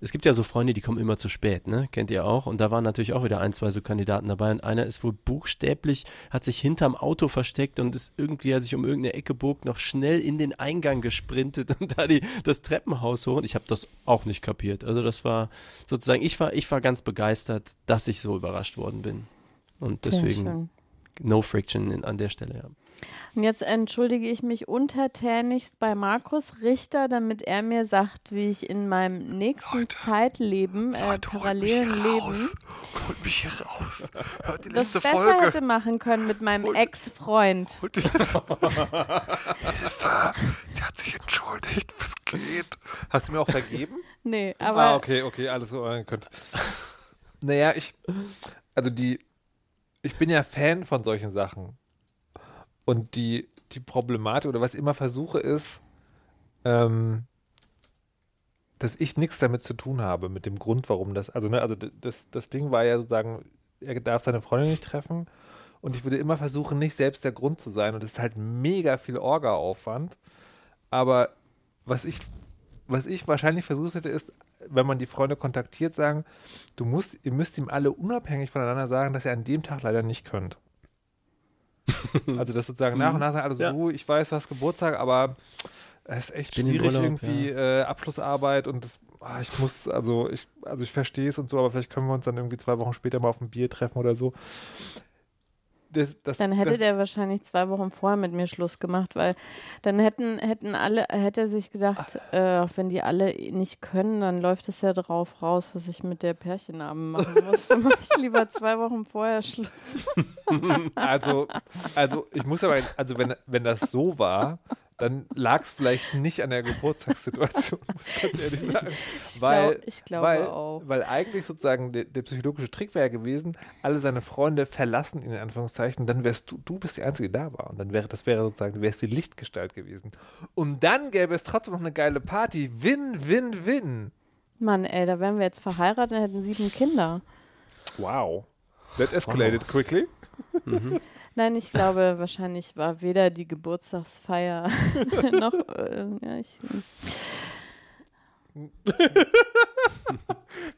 es gibt ja so Freunde, die kommen immer zu spät, ne? Kennt ihr auch? Und da waren natürlich auch wieder ein, zwei so Kandidaten dabei. Und einer ist wohl buchstäblich, hat sich hinterm Auto versteckt und ist irgendwie, hat sich um irgendeine Ecke bog, noch schnell in den Eingang gesprintet und da die, das Treppenhaus hoch. Und ich habe das auch nicht kapiert. Also das war sozusagen, ich war, ich war ganz begeistert, dass ich so überrascht worden bin. Und deswegen. No friction in, an der Stelle, ja. Und jetzt entschuldige ich mich untertänigst bei Markus Richter, damit er mir sagt, wie ich in meinem nächsten Zeitleben, äh, parallelen Leben, Holt mich hier raus. Hört die das besser hätte machen können mit meinem Ex-Freund. Holt die letzte Hilfe. Sie hat sich entschuldigt. Was geht? Hast du mir auch vergeben? Nee, aber ah, okay, okay, alles so könnt. Naja, ich, also die, ich bin ja Fan von solchen Sachen. Und die, die Problematik oder was ich immer versuche ist, ähm, dass ich nichts damit zu tun habe, mit dem Grund, warum das, also, ne, also das, das Ding war ja sozusagen, er darf seine Freundin nicht treffen. Und ich würde immer versuchen, nicht selbst der Grund zu sein. Und das ist halt mega viel Orga-Aufwand, aber was ich, was ich wahrscheinlich versucht hätte, ist, wenn man die Freunde kontaktiert, sagen, du musst, ihr müsst ihm alle unabhängig voneinander sagen, dass ihr an dem Tag leider nicht könnt. also das sozusagen nach und nach sagen alle so, Ja. du, ich weiß, du hast Geburtstag, aber es ist echt schwierig Urlaub, irgendwie äh, Abschlussarbeit und das, ah, ich muss, also ich, also ich verstehe es und so, aber vielleicht können wir uns dann irgendwie zwei Wochen später mal auf ein Bier treffen oder so. Das, das, dann hätte das, der wahrscheinlich zwei Wochen vorher mit mir Schluss gemacht, weil dann hätten, hätten alle, hätte er sich gedacht, äh, wenn die alle nicht können, dann läuft es ja drauf raus, dass ich mit der Pärchenabend machen muss. Dann mache ich lieber zwei Wochen vorher Schluss. Also, also ich muss aber, also wenn, wenn das so war, dann lag es vielleicht nicht an der Geburtstagssituation, muss ich ganz ehrlich sagen. Ich, weil, glaub, ich glaube weil, auch. Weil eigentlich sozusagen der, der psychologische Trick wäre ja gewesen, alle seine Freunde verlassen ihn in Anführungszeichen, dann wärst du, du bist die Einzige, die da war. Und dann wäre, das wäre sozusagen, du wärst die Lichtgestalt gewesen. Und dann gäbe es trotzdem noch eine geile Party. Win, win, win. Mann, ey, da wären wir jetzt verheiratet und hätten sieben Kinder. Wow. That escalated quickly. Nein, ich glaube, wahrscheinlich war weder die Geburtstagsfeier noch. Äh, ja, ich,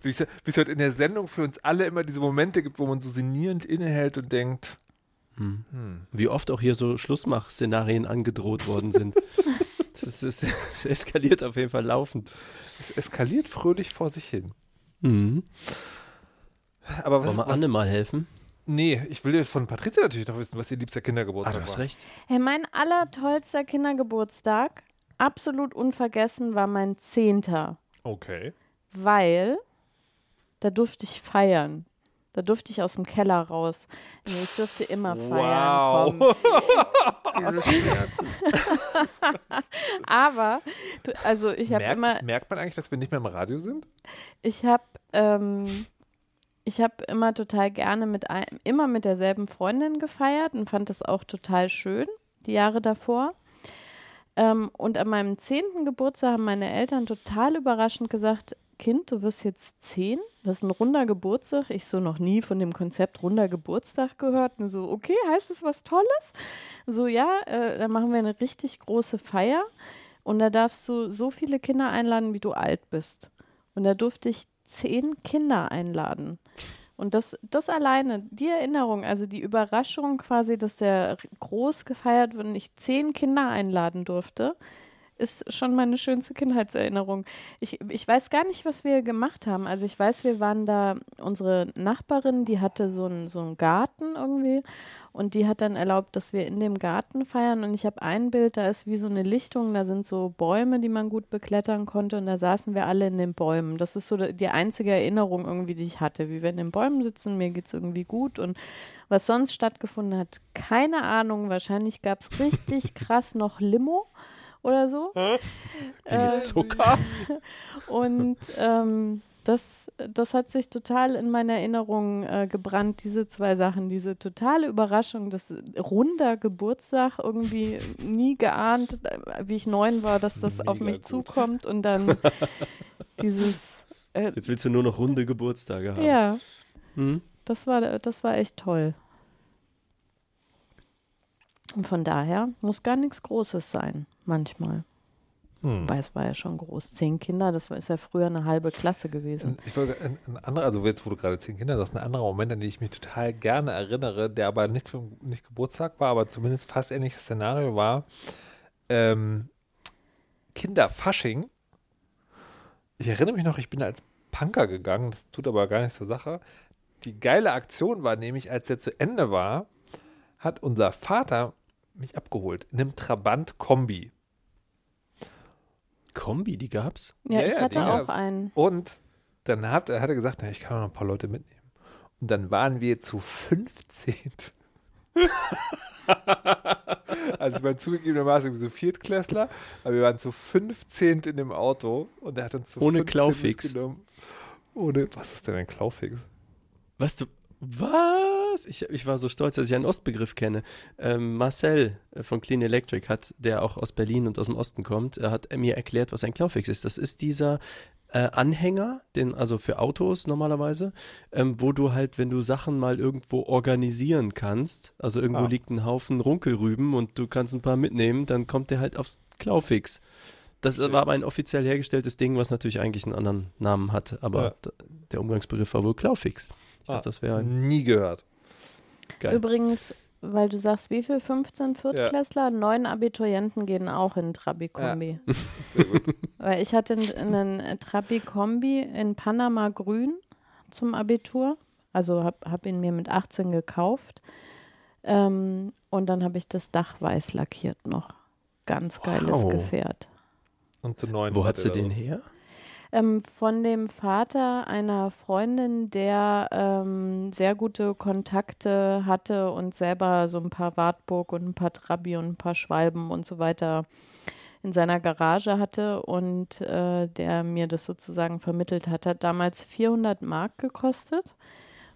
Wie es wie es halt in der Sendung für uns alle immer diese Momente gibt, wo man so sinnierend innehält und denkt, Wie oft auch hier so Schlussmach-Szenarien angedroht worden sind. Das Es, ist, es eskaliert auf jeden Fall laufend. Es eskaliert fröhlich vor sich hin. Mhm. Aber was, Wollen wir was Anne mal helfen? Nee, ich will von Patricia natürlich noch wissen, was ihr liebster Ah, Kindergeburtstag du hast war. recht. Hey, mein allertollster Kindergeburtstag, absolut unvergessen, war mein zehnter. Okay. weil da durfte ich feiern. Da durfte ich aus dem Keller raus. Nee, ich durfte immer feiern Wow. kommen. Diese Schmerzen. Aber, du, also ich habe immer, merkt man eigentlich, dass wir nicht mehr im Radio sind? ich habe, ähm, ich habe immer total gerne mit ein, immer mit derselben Freundin gefeiert und fand das auch total schön die Jahre davor. Ähm, und an meinem zehnten Geburtstag haben meine Eltern total überraschend gesagt, Kind, du wirst jetzt zehn, das ist ein runder Geburtstag. Ich so noch nie von dem Konzept runder Geburtstag gehört. Und so, okay, heißt es was Tolles? So, ja, äh, dann machen wir eine richtig große Feier und da darfst du so viele Kinder einladen, wie du alt bist. Und da durfte ich zehn Kinder einladen. Und das, das alleine, die Erinnerung, also die Überraschung quasi, dass der groß gefeiert wird und ich zehn Kinder einladen durfte, ist schon meine schönste Kindheitserinnerung. Ich, ich weiß gar nicht, was wir gemacht haben. Also ich weiß, wir waren da, unsere Nachbarin, die hatte so einen so einen Garten irgendwie und die hat dann erlaubt, dass wir in dem Garten feiern und ich habe ein Bild, da ist wie so eine Lichtung, da sind so Bäume, die man gut beklettern konnte und da saßen wir alle in den Bäumen. Das ist so die einzige Erinnerung irgendwie, die ich hatte, wie wir in den Bäumen sitzen, mir geht es irgendwie gut und was sonst stattgefunden hat, keine Ahnung, wahrscheinlich gab es richtig krass noch Limo oder so. Äh, Zucker. und ähm, das, das hat sich total in meiner Erinnerung äh, gebrannt, diese zwei Sachen. Diese totale Überraschung, das runder Geburtstag, irgendwie nie geahnt, äh, wie ich neun war, dass das auf Mega mich gut. zukommt und dann dieses, äh, Jetzt willst du nur noch runde Geburtstage haben. ja, Hm? das war, das war echt toll. Und von daher muss gar nichts Großes sein, manchmal. Hm. Wobei es war ja schon groß. Zehn Kinder, das war, ist ja früher eine halbe Klasse gewesen. Ich wollte, ein, ein anderer, also jetzt, wo du gerade zehn Kinder sagst, ein anderer Moment, an den ich mich total gerne erinnere, der aber nicht, zum, nicht Geburtstag war, aber zumindest fast ähnliches Szenario war, ähm, Kinderfasching. Ich erinnere mich noch, ich bin als Punker gegangen, das tut aber gar nichts zur Sache. Die geile Aktion war nämlich, als der zu Ende war, hat unser Vater mich abgeholt in einem Trabant-Kombi. Kombi, die gab's? Ja, Ja, ich hatte auch gab's. einen. Und dann hat, er hat er gesagt, na, ich kann noch ein paar Leute mitnehmen. Und dann waren wir zu 15. also ich meine zugegebenermaßen so Viertklässler, aber wir waren zu 15 in dem Auto und er hat uns zu Ohne 15 Klaufix. mitgenommen. Ohne, was ist denn ein Klaufix? Was du. Was? Ich, ich war so stolz, dass ich einen Ostbegriff kenne. Ähm, Marcel äh, von Clean Electric hat, der auch aus Berlin und aus dem Osten kommt, er hat mir erklärt, was ein Klaufix ist. Das ist dieser äh, Anhänger, den, also für Autos normalerweise, ähm, wo du halt, wenn du Sachen mal irgendwo organisieren kannst, also irgendwo Ah. liegt ein Haufen Runkelrüben und du kannst ein paar mitnehmen, dann kommt der halt aufs Klaufix. Das Verstehe. war aber ein offiziell hergestelltes Ding, was natürlich eigentlich einen anderen Namen hat, aber Ja. der Umgangsbegriff war wohl Klaufix. Ich Ah. dachte, das wäre Nie gehört. geil. Übrigens, weil du sagst, wie viel? 15 Viertklässler? Neun Abiturienten gehen auch in Trabi-Kombi. Sehr gut. Weil ich hatte einen Trabi-Kombi in Panama Grün zum Abitur. Also habe hab ihn mir mit 18 gekauft. Ähm, und dann habe ich das Dach weiß lackiert noch. Ganz geiles Wow. Gefährt. Und zu neun. Wo hat sie den her? Ähm, von dem Vater einer Freundin, der ähm, sehr gute Kontakte hatte und selber so ein paar Wartburg und ein paar Trabi und ein paar Schwalben und so weiter in seiner Garage hatte und äh, der mir das sozusagen vermittelt hat, hat damals 400 Mark gekostet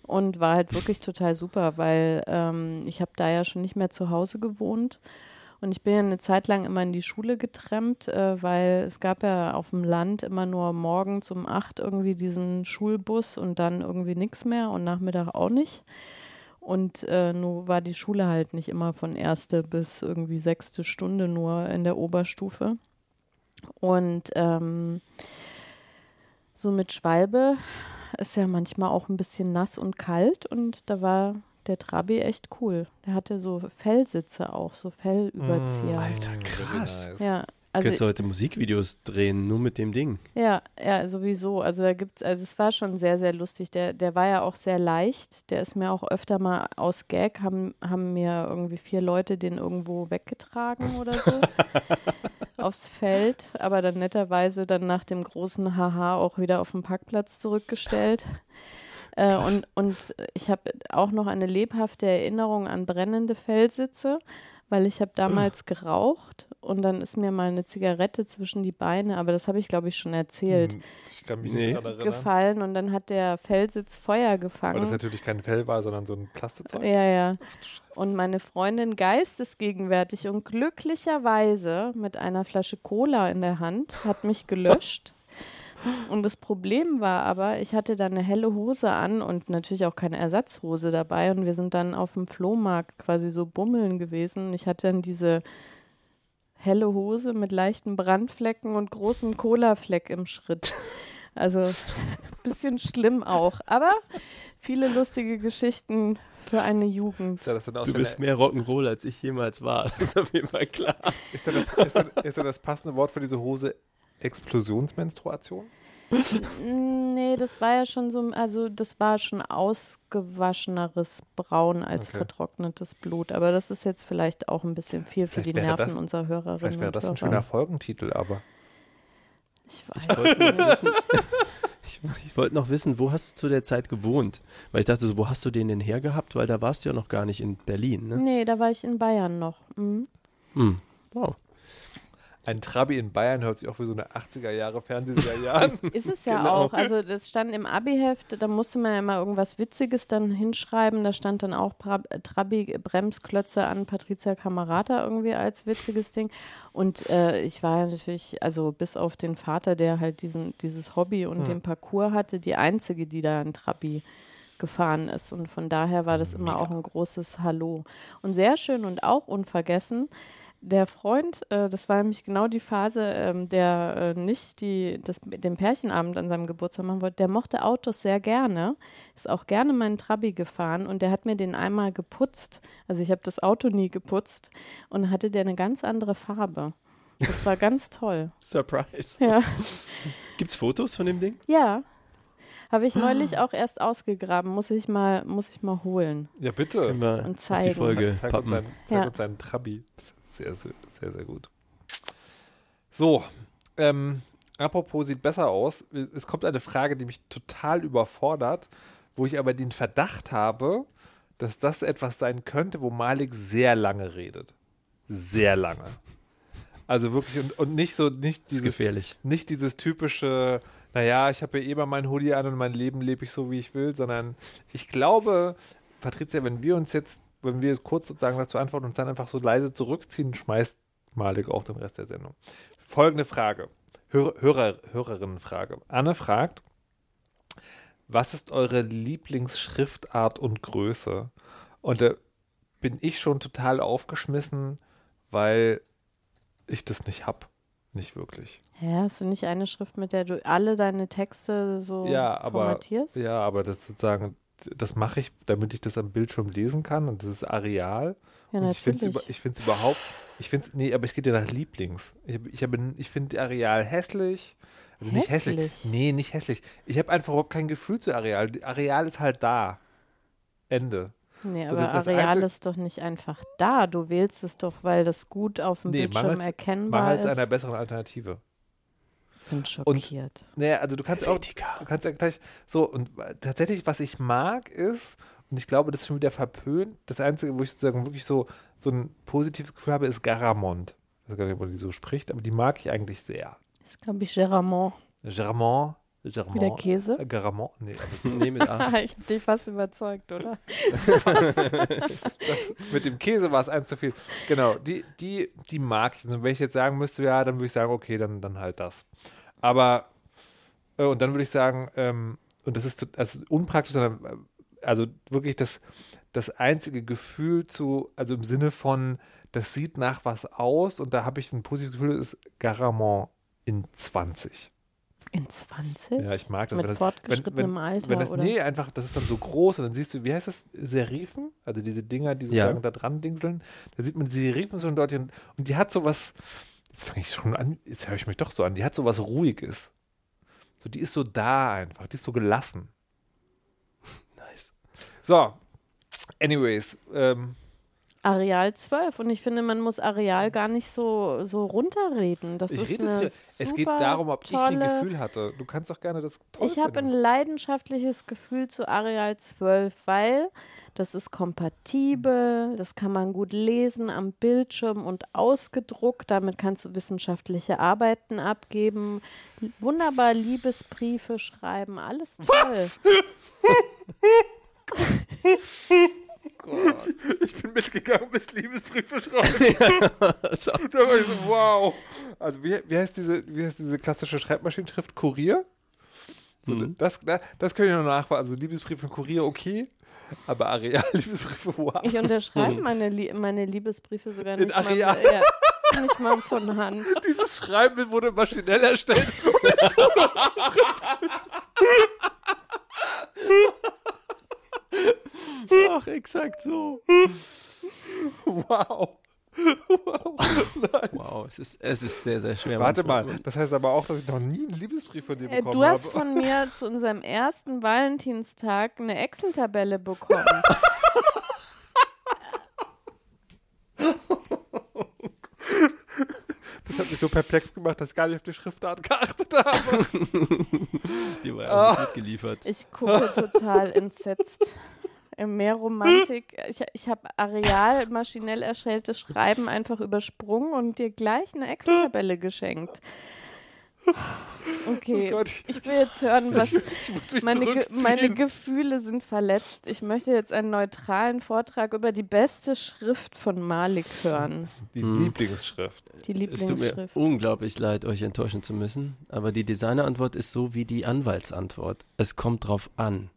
und war halt wirklich total super, weil ähm, ich habe da ja schon nicht mehr zu Hause gewohnt und ich bin ja eine Zeit lang immer in die Schule getrennt, äh, weil es gab ja auf dem Land immer nur morgens um acht irgendwie diesen Schulbus und dann irgendwie nichts mehr und Nachmittag auch nicht. Und äh, nur war die Schule halt nicht immer von erste bis irgendwie sechste Stunde nur in der Oberstufe. Und ähm, so mit Schwalbe ist ja manchmal auch ein bisschen nass und kalt und da war der Trabi echt cool. Der hatte so Fellsitze auch, so Fellüberzieher. Alter, Mm, krass. Ja, Also, Könntest du heute Musikvideos drehen, nur mit dem Ding. ja, ja, sowieso. Also da gibt also es war schon sehr, sehr lustig. Der, der war ja auch sehr leicht. Der ist mir auch öfter mal aus Gag, haben, haben mir irgendwie vier Leute den irgendwo weggetragen oder so. aufs Feld, aber dann netterweise dann nach dem großen Haha auch wieder auf den Parkplatz zurückgestellt. Äh, und, und ich habe auch noch eine lebhafte Erinnerung an brennende Fellsitze, weil ich habe damals geraucht und dann ist mir mal eine Zigarette zwischen die Beine, aber das habe ich glaube ich schon erzählt, Hm, Ich kann mich Nee. nicht daran erinnern. gefallen und dann hat der Fellsitz Feuer Weil gefangen. das natürlich kein Fell war, sondern so ein Plastikzeug. Ja, ja. Und meine Freundin geistesgegenwärtig und glücklicherweise mit einer Flasche Cola in der Hand hat mich gelöscht. Und das Problem war aber, ich hatte dann eine helle Hose an und natürlich auch keine Ersatzhose dabei. Und wir sind dann auf dem Flohmarkt quasi so bummeln gewesen. Ich hatte dann diese helle Hose mit leichten Brandflecken und großen Cola-Fleck im Schritt. Also bisschen schlimm auch. Aber viele lustige Geschichten für eine Jugend. Ist ja Du bist mehr Rock'n'Roll, als ich jemals war. Das ist auf jeden Fall klar. ist, das, ist, denn, ist das passende Wort für diese Hose Explosionsmenstruation? Nee, das war ja schon so, also das war schon ausgewascheneres Braun als Okay. vertrocknetes Blut. Aber das ist jetzt vielleicht auch ein bisschen viel für Vielleicht die Nerven das- unserer Hörerinnen. Vielleicht wäre das ein schöner Folgentitel, aber Ich Ich weiß. wollte noch wissen, ich, ich wollte noch wissen, wo hast du zu der Zeit gewohnt? Weil ich dachte so, wo hast du den denn hergehabt? Weil da warst du ja noch gar nicht in Berlin, ne? Nee, da war ich in Bayern noch. Mhm. Hm. Wow. Ein Trabi in Bayern hört sich auch für so eine 80er Jahre Fernsehserie an. Ist es ja Genau. auch. Also das stand im Abi-Heft, da musste man ja mal irgendwas Witziges dann hinschreiben. Da stand dann auch Bra Trabi Bremsklötze an Patricia Camerata irgendwie als witziges Ding. Und äh, ich war ja natürlich, also bis auf den Vater, der halt diesen, dieses Hobby und Hm. den Parcours hatte, die einzige, die da ein Trabi gefahren ist. Und von daher war das immer auch ein großes Hallo. Und sehr schön und auch unvergessen, der Freund, äh, das war nämlich genau die Phase, ähm, der äh, nicht die, das, den Pärchenabend an seinem Geburtstag machen wollte, der mochte Autos sehr gerne, ist auch gerne meinen Trabi gefahren und der hat mir den einmal geputzt. Also ich habe das Auto nie geputzt und hatte der eine ganz andere Farbe. Das war ganz toll. Surprise. Ja. Gibt's Fotos von dem Ding? Ja. Habe ich neulich auch erst ausgegraben, muss ich mal, muss ich mal holen Ja, bitte. Und auf die zeigen. Folge Zeig, zeig, uns seinen, zeig Ja. uns seinen Trabi. Sehr, sehr, sehr, sehr gut. So, ähm, apropos sieht besser aus. Es kommt eine Frage, die mich total überfordert, wo ich aber den Verdacht habe, dass das etwas sein könnte, wo Malik sehr lange redet. Sehr lange. Also wirklich und, und nicht so, nicht dieses gefährlich. nicht dieses typische, naja, ich habe ja eh mal mein Hoodie an und mein Leben lebe ich so, wie ich will, sondern ich glaube, Patricia, wenn wir uns jetzt, wenn wir jetzt kurz sozusagen dazu antworten und dann einfach so leise zurückziehen, schmeißt Malik auch den Rest der Sendung. Folgende Frage. Hör, Hörer, Hörerinnenfrage. Anne fragt, was ist eure Lieblingsschriftart und Größe? Und da bin ich schon total aufgeschmissen, weil ich das nicht hab. Nicht wirklich. Hä, hast du nicht eine Schrift, mit der du alle deine Texte so Ja, aber- formatierst? Ja, aber das sozusagen, das mache ich, damit ich das am Bildschirm lesen kann und das ist Areal. Ja, und ich finde es ich find's überhaupt, ich finde nee, aber es geht ja nach Lieblings. Ich, hab- ich, habe- ich finde Areal hässlich. Also nicht hässlich. Nee, nicht hässlich. Ich habe einfach überhaupt kein Gefühl zu Areal. Areal ist halt da. Ende. Nee, So, aber das- das Areal Einzige- ist doch nicht einfach da. Du wählst es doch, weil das gut auf dem Nee, Bildschirm mangels- erkennbar Mangels ist. einer besseren Alternative. Ich bin schockiert. Naja, also du kannst auch, du kannst ja gleich, so, und tatsächlich, was ich mag, ist, und ich glaube, das ist schon wieder verpönt, das Einzige, wo ich sozusagen wirklich so, so ein positives Gefühl habe, ist Garamond. Ich weiß gar nicht, ob man die so spricht, aber die mag ich eigentlich sehr. Das ist, glaube ich, Geramont. Germont. Germont. Wie der Käse? Äh, Garamond? Nee, Nee, mit A. ich habe dich fast überzeugt, oder? das, mit dem Käse war es eins zu viel. Genau, die, die, die mag ich. Und wenn ich jetzt sagen müsste, ja, dann würde ich sagen, okay, dann, dann halt das. Aber, äh, und dann würde ich sagen, ähm, und das ist to- also unpraktisch, sondern äh, also wirklich das, das einzige Gefühl zu, also im Sinne von, das sieht nach was aus und da habe ich ein positives Gefühl, ist Garamond in 20. In 20? Ja, ich mag das. Mit wenn das fortgeschrittenem wenn, Alter, wenn das, oder? Nee, einfach, das ist dann so groß und dann siehst du, wie heißt das? Serifen? Also diese Dinger, die Ja. sozusagen da dran dingseln. Da sieht man die Serifen so deutlich und, und die hat so was, Jetzt fange ich schon an, jetzt höre ich mich doch so an. Die hat so was Ruhiges. So, die ist so da einfach, die ist so gelassen. Nice. So, anyways, ähm, Areal 12 und ich finde, man muss Areal gar nicht so, so runterreden. Das ich ist rede eine es, es geht darum, ob ich ein tolle- Gefühl hatte. Du kannst doch gerne das toll Ich habe ein leidenschaftliches Gefühl zu Areal 12, weil das ist kompatibel, das kann man gut lesen am Bildschirm und ausgedruckt. Damit kannst du wissenschaftliche Arbeiten abgeben, wunderbar Liebesbriefe schreiben, alles toll. Ich bin mitgegangen bis Liebesbriefe schreiben. So. da war ich so, wow. Also wie, wie, heißt diese, wie heißt diese klassische Schreibmaschinenschrift? Kurier? So, Mhm. das, das, das können wir noch nachfragen. Also Liebesbrief von Kurier, okay. Aber Areal, Liebesbriefe, wow. Ich unterschreibe meine, Lie meine Liebesbriefe sogar In nicht mal, Areal? ja, nicht mal von Hand. Dieses Schreiben wurde maschinell erstellt. Ach, exakt so. Wow. Wow. Nice. Wow, es ist, es ist sehr, sehr schwer. Warte manchmal. mal, das heißt aber auch, dass ich noch nie einen Liebesbrief von dir Äh, bekommen du hast habe. von mir zu unserem ersten Valentinstag eine Excel-Tabelle bekommen. Das hat mich so perplex gemacht, dass ich gar nicht auf die Schriftart geachtet habe. Die war ja nicht mitgeliefert. Ich gucke total entsetzt. Mehr Romantik. Ich, ich habe Areal maschinell erstelltes Schreiben einfach übersprungen und dir gleich eine Excel-Tabelle geschenkt. Okay, Oh Gott. ich will jetzt hören, was meine, Ge meine Gefühle sind verletzt. Ich möchte jetzt einen neutralen Vortrag über die beste Schrift von Malik hören. Die Hm. Lieblingsschrift. Die Es tut mir Lieblingsschrift. unglaublich leid, euch enttäuschen zu müssen, aber die Designerantwort ist so wie die Anwaltsantwort. Es kommt drauf an.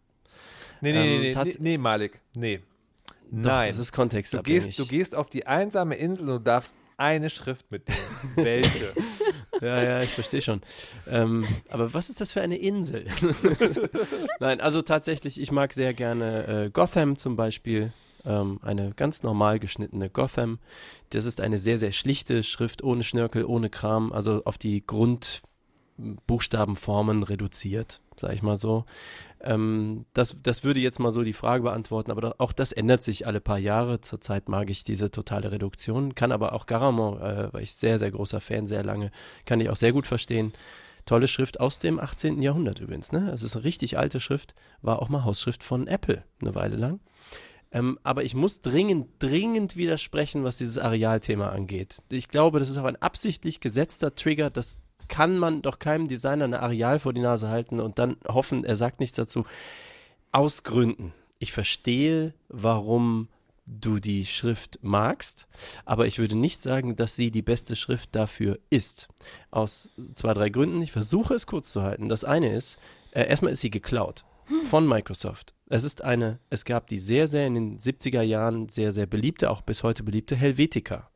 Nee, nee, Ähm, nee, nee, nee, nee, Malik. Nee. Doch, Nein. es ist Du kontextabhängig. gehst, du gehst auf die einsame Insel und du darfst eine Schrift mitnehmen. Welche? Ja, ja, ich verstehe schon. Ähm, aber was ist das für eine Insel? Nein, also tatsächlich, ich mag sehr gerne äh, Gotham zum Beispiel. Ähm, eine ganz normal geschnittene Gotham. Das ist eine sehr, sehr schlichte Schrift, ohne Schnörkel, ohne Kram, also auf die Grundbuchstabenformen reduziert, sag ich mal so. Ähm, das, das würde jetzt mal so die Frage beantworten, aber da, auch das ändert sich alle paar Jahre. Zurzeit mag ich diese totale Reduktion, kann aber auch Garamond, äh, weil ich sehr, sehr großer Fan, sehr lange, kann ich auch sehr gut verstehen. Tolle Schrift aus dem 18. Jahrhundert übrigens. Ne? Es ist eine richtig alte Schrift, war auch mal Hausschrift von Apple eine Weile lang. Ähm, aber ich muss dringend, dringend widersprechen, was dieses Arealthema angeht. Ich glaube, das ist auch ein absichtlich gesetzter Trigger. Das kann man doch keinem Designer eine Areal vor die Nase halten und dann hoffen, er sagt nichts dazu. Aus Gründen. Ich verstehe, warum du die Schrift magst, aber ich würde nicht sagen, dass sie die beste Schrift dafür ist. Aus zwei, drei Gründen. Ich versuche es kurz zu halten. Das eine ist, äh, erstmal ist sie geklaut von Microsoft. Es ist eine, es gab die sehr, sehr in den 70er Jahren sehr, sehr beliebte, auch bis heute beliebte Helvetica.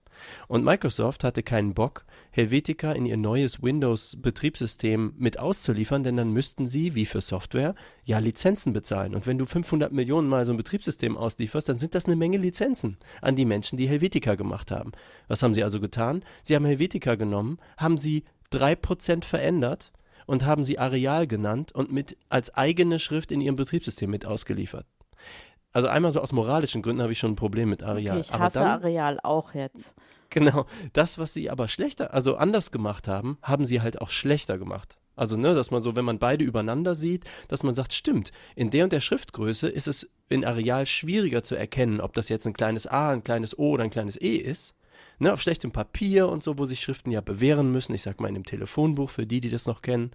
Und Microsoft hatte keinen Bock, Helvetica in ihr neues Windows-Betriebssystem mit auszuliefern, denn dann müssten sie, wie für Software, ja Lizenzen bezahlen. Und wenn du 500 Millionen Mal so ein Betriebssystem auslieferst, dann sind das eine Menge Lizenzen an die Menschen, die Helvetica gemacht haben. Was haben sie also getan? Sie haben Helvetica genommen, haben sie 3% verändert und haben sie Areal genannt und mit als eigene Schrift in ihrem Betriebssystem mit ausgeliefert. Also einmal so aus moralischen Gründen habe ich schon ein Problem mit Areal. Okay, ich aber hasse dann, Areal auch jetzt. Genau. Das, was sie aber schlechter, also anders gemacht haben, haben sie halt auch schlechter gemacht. Also, ne, dass man so, wenn man beide übereinander sieht, dass man sagt, stimmt, in der und der Schriftgröße ist es in Areal schwieriger zu erkennen, ob das jetzt ein kleines A, ein kleines O oder ein kleines E ist. Ne, auf schlechtem Papier und so, wo sich Schriften ja bewähren müssen, ich sag mal in dem Telefonbuch für die, die das noch kennen,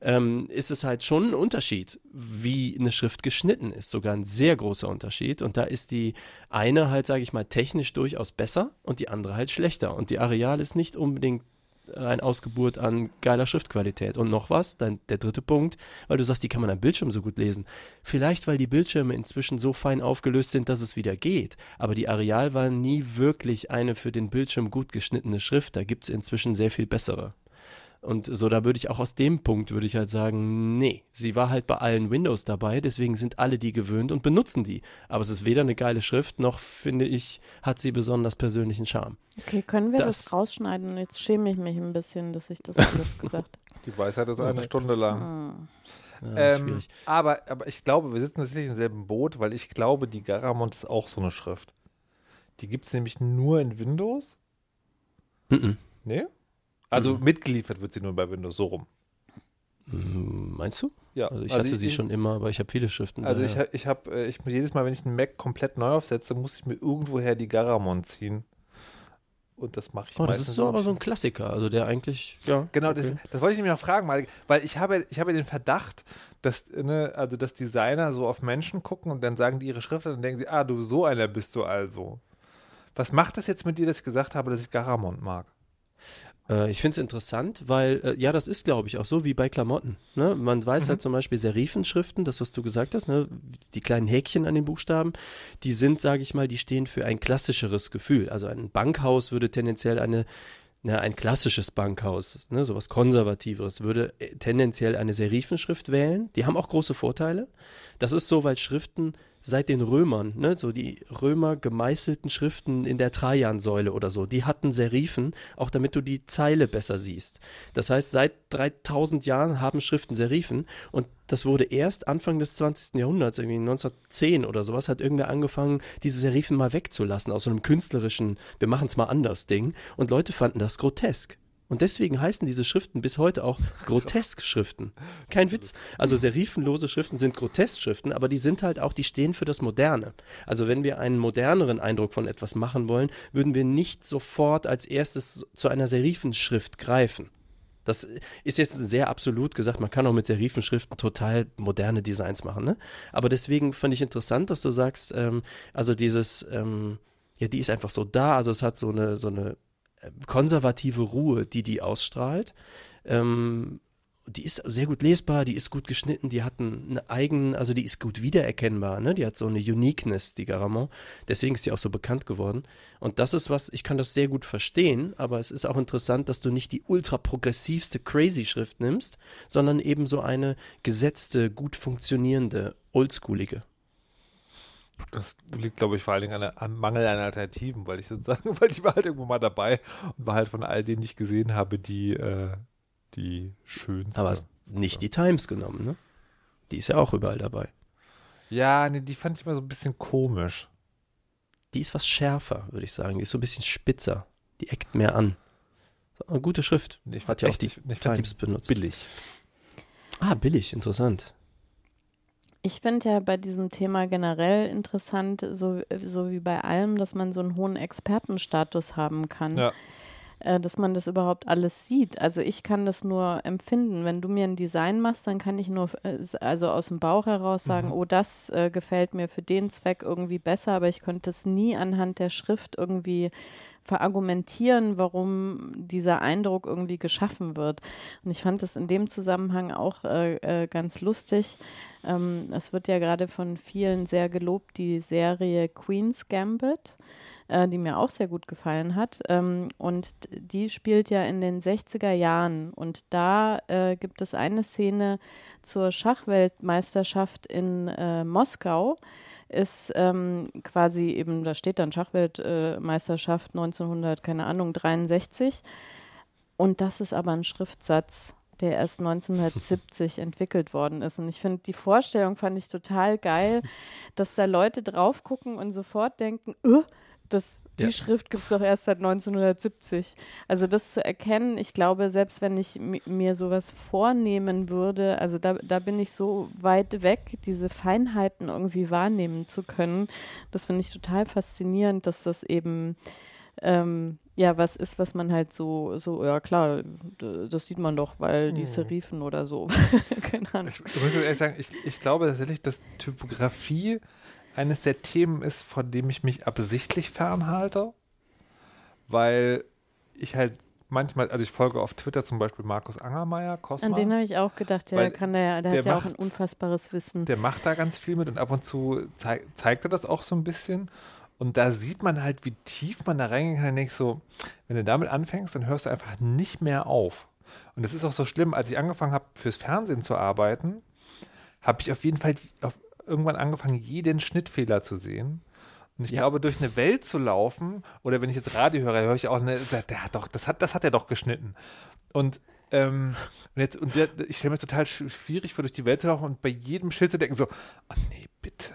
ähm, ist es halt schon ein Unterschied, wie eine Schrift geschnitten ist. Sogar ein sehr großer Unterschied. Und da ist die eine halt, sage ich mal, technisch durchaus besser und die andere halt schlechter. Und die Areal ist nicht unbedingt ein Ausgeburt an geiler Schriftqualität. Und noch was, dann der dritte Punkt, weil du sagst, die kann man am Bildschirm so gut lesen. Vielleicht, weil die Bildschirme inzwischen so fein aufgelöst sind, dass es wieder geht. Aber die Areal war nie wirklich eine für den Bildschirm gut geschnittene Schrift. Da gibt es inzwischen sehr viel bessere. Und so, da würde ich auch aus dem Punkt, würde ich halt sagen, nee, sie war halt bei allen Windows dabei, deswegen sind alle die gewöhnt und benutzen die. Aber es ist weder eine geile Schrift, noch finde ich, hat sie besonders persönlichen Charme. Okay, können wir das, das rausschneiden? Jetzt schäme ich mich ein bisschen, dass ich das alles gesagt habe. Die Weisheit ist eine Stunde lang. Hm. Ja, Ähm, aber, aber ich glaube, wir sitzen tatsächlich im selben Boot, weil ich glaube, die Garamond ist auch so eine Schrift. Die gibt es nämlich nur in Windows. Mhm. Nee? Also Mhm. mitgeliefert wird sie nur bei Windows, so rum. Mm, Meinst du? Ja, Also ich hatte sie schon immer, aber ich habe viele Schriften. Also ich, daher. ich habe, äh, ich muss jedes Mal, wenn ich einen Mac komplett neu aufsetze, muss ich mir irgendwoher die Garamond ziehen. Und das mache ich Oh, das ist so aber so ein Klassiker, also der eigentlich, ja. Genau, okay. das, das wollte ich nämlich auch fragen, weil, weil ich habe, ich habe den Verdacht, dass, ne, also dass Designer so auf Menschen gucken und dann sagen die ihre Schrift und dann denken sie, ah, du so einer bist du also. Was macht das jetzt mit dir, dass ich gesagt habe, dass ich Garamond mag? Äh, ich finde es interessant, weil, äh, ja, das ist, glaube ich, auch so wie bei Klamotten. Ne? Man weiß halt zum Beispiel Serifenschriften, das, was du gesagt hast, ne? die kleinen Häkchen an den Buchstaben, die sind, sage ich mal, die stehen für ein klassischeres Gefühl. Also ein Bankhaus würde tendenziell eine, na, ein klassisches Bankhaus, ne? sowas Konservativeres, würde äh, tendenziell eine Serifenschrift wählen. Die haben auch große Vorteile. Das ist so, weil Schriften seit den Römern, ne, so die Römer gemeißelten Schriften in der Trajansäule oder so, die hatten Serifen, auch damit du die Zeile besser siehst. Das heißt, seit 3000 Jahren haben Schriften Serifen und das wurde erst Anfang des 20. Jahrhunderts, irgendwie 1910 oder sowas, hat irgendwer angefangen, diese Serifen mal wegzulassen aus so einem künstlerischen, wir machen es mal anders Ding und Leute fanden das grotesk. Und deswegen heißen diese Schriften bis heute auch Grotesk-Schriften. Kein Witz. Also serifenlose Schriften sind Grotesk-Schriften, aber die sind halt auch, die stehen für das Moderne. Also wenn wir einen moderneren Eindruck von etwas machen wollen, würden wir nicht sofort als erstes zu einer Serifenschrift greifen. Das ist jetzt sehr absolut gesagt, man kann auch mit Serifenschriften total moderne Designs machen, ne? Aber deswegen fand ich interessant, dass du sagst, ähm, also dieses, ähm, ja, die ist einfach so da, also es hat so eine, so eine äh, konservative Ruhe, die die ausstrahlt. Ähm, die ist sehr gut lesbar, die ist gut geschnitten, die hat einen eigenen, also die ist gut wiedererkennbar, ne? Die hat so eine Uniqueness, die Garamond. Deswegen ist sie auch so bekannt geworden. Und das ist was, ich kann das sehr gut verstehen, aber es ist auch interessant, dass du nicht die ultra progressivste Crazy-Schrift nimmst, sondern eben so eine gesetzte, gut funktionierende, oldschoolige. Das liegt, glaube ich, vor allen Dingen am Mangel an Alternativen, weil ich sozusagen, weil ich war halt irgendwo mal dabei und war halt von all denen, die ich gesehen habe, die, äh, die schönste. Aber hast nicht die Times genommen, ne? Die ist ja auch überall dabei. ja, nee, die fand ich immer so ein bisschen komisch. Die ist was schärfer, würde ich sagen. Die ist so ein bisschen spitzer. Die eckt mehr an. Eine gute Schrift. Ich Hat ja auch die ich- ich fand die Times benutzt. Billig. Ah, billig, interessant. Ich finde ja bei diesem Thema generell interessant, so, so wie bei allem, dass man so einen hohen Expertenstatus haben kann. Ja. Äh, dass man das überhaupt alles sieht. Also ich kann das nur empfinden. Wenn du mir ein Design machst, dann kann ich nur äh, also aus dem Bauch heraus sagen, Mhm. oh, das äh, gefällt mir für den Zweck irgendwie besser, aber ich könnte es nie anhand der Schrift irgendwie verargumentieren, warum dieser Eindruck irgendwie geschaffen wird. Und ich fand es in dem Zusammenhang auch äh, äh, ganz lustig. Ähm, es wird ja gerade von vielen sehr gelobt, die Serie Queen's Gambit äh, die mir auch sehr gut gefallen hat. Ähm, und die spielt ja in den 60er Jahren. Und da äh, gibt es eine Szene zur Schachweltmeisterschaft in äh, Moskau. Ist ähm, quasi eben, da steht dann Schachweltmeisterschaft 1900, keine Ahnung, 63. Und das ist aber ein Schriftsatz, der erst 1970 entwickelt worden ist. Und ich finde, die Vorstellung fand ich total geil, dass da Leute drauf gucken und sofort denken, öh, das, die Ja. Schrift gibt es doch erst seit 1970. Also das zu erkennen, ich glaube, selbst wenn ich mi- mir sowas vornehmen würde, also da, da bin ich so weit weg, diese Feinheiten irgendwie wahrnehmen zu können. Das finde ich total faszinierend, dass das eben ähm, ja was ist, was man halt so, so, ja klar, das sieht man doch, weil die Mhm. Serifen oder so. Keine Ahnung. Ich, ich muss ehrlich sagen, ich, ich glaube tatsächlich, dass Typografie eines der Themen ist, von dem ich mich absichtlich fernhalte, weil ich halt manchmal, also ich folge auf Twitter zum Beispiel Markus Angermeier, Cosma, An den habe ich auch gedacht, der kann der, der, der hat ja auch macht- ein unfassbares Wissen. der macht da ganz viel mit und ab und zu zeig, zeigt er das auch so ein bisschen. Und da sieht man halt, wie tief man da reingehen kann. Denke ich so, wenn du damit anfängst, dann hörst du einfach nicht mehr auf. Und es ist auch so schlimm, als ich angefangen habe, fürs Fernsehen zu arbeiten, habe ich auf jeden Fall auf, irgendwann angefangen, jeden Schnittfehler zu sehen. Und ich ja. glaube, durch eine Welt zu laufen, oder wenn ich jetzt Radio höre, höre ich auch, eine, der, hat doch, das hat, das hat er doch geschnitten. Und, ähm, und jetzt, und der, ich stelle mir total schwierig vor, durch die Welt zu laufen und bei jedem Schild zu denken, so, oh nee, bitte,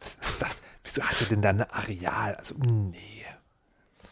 was ist das? Wieso hat er denn da eine Areal? Also, nee.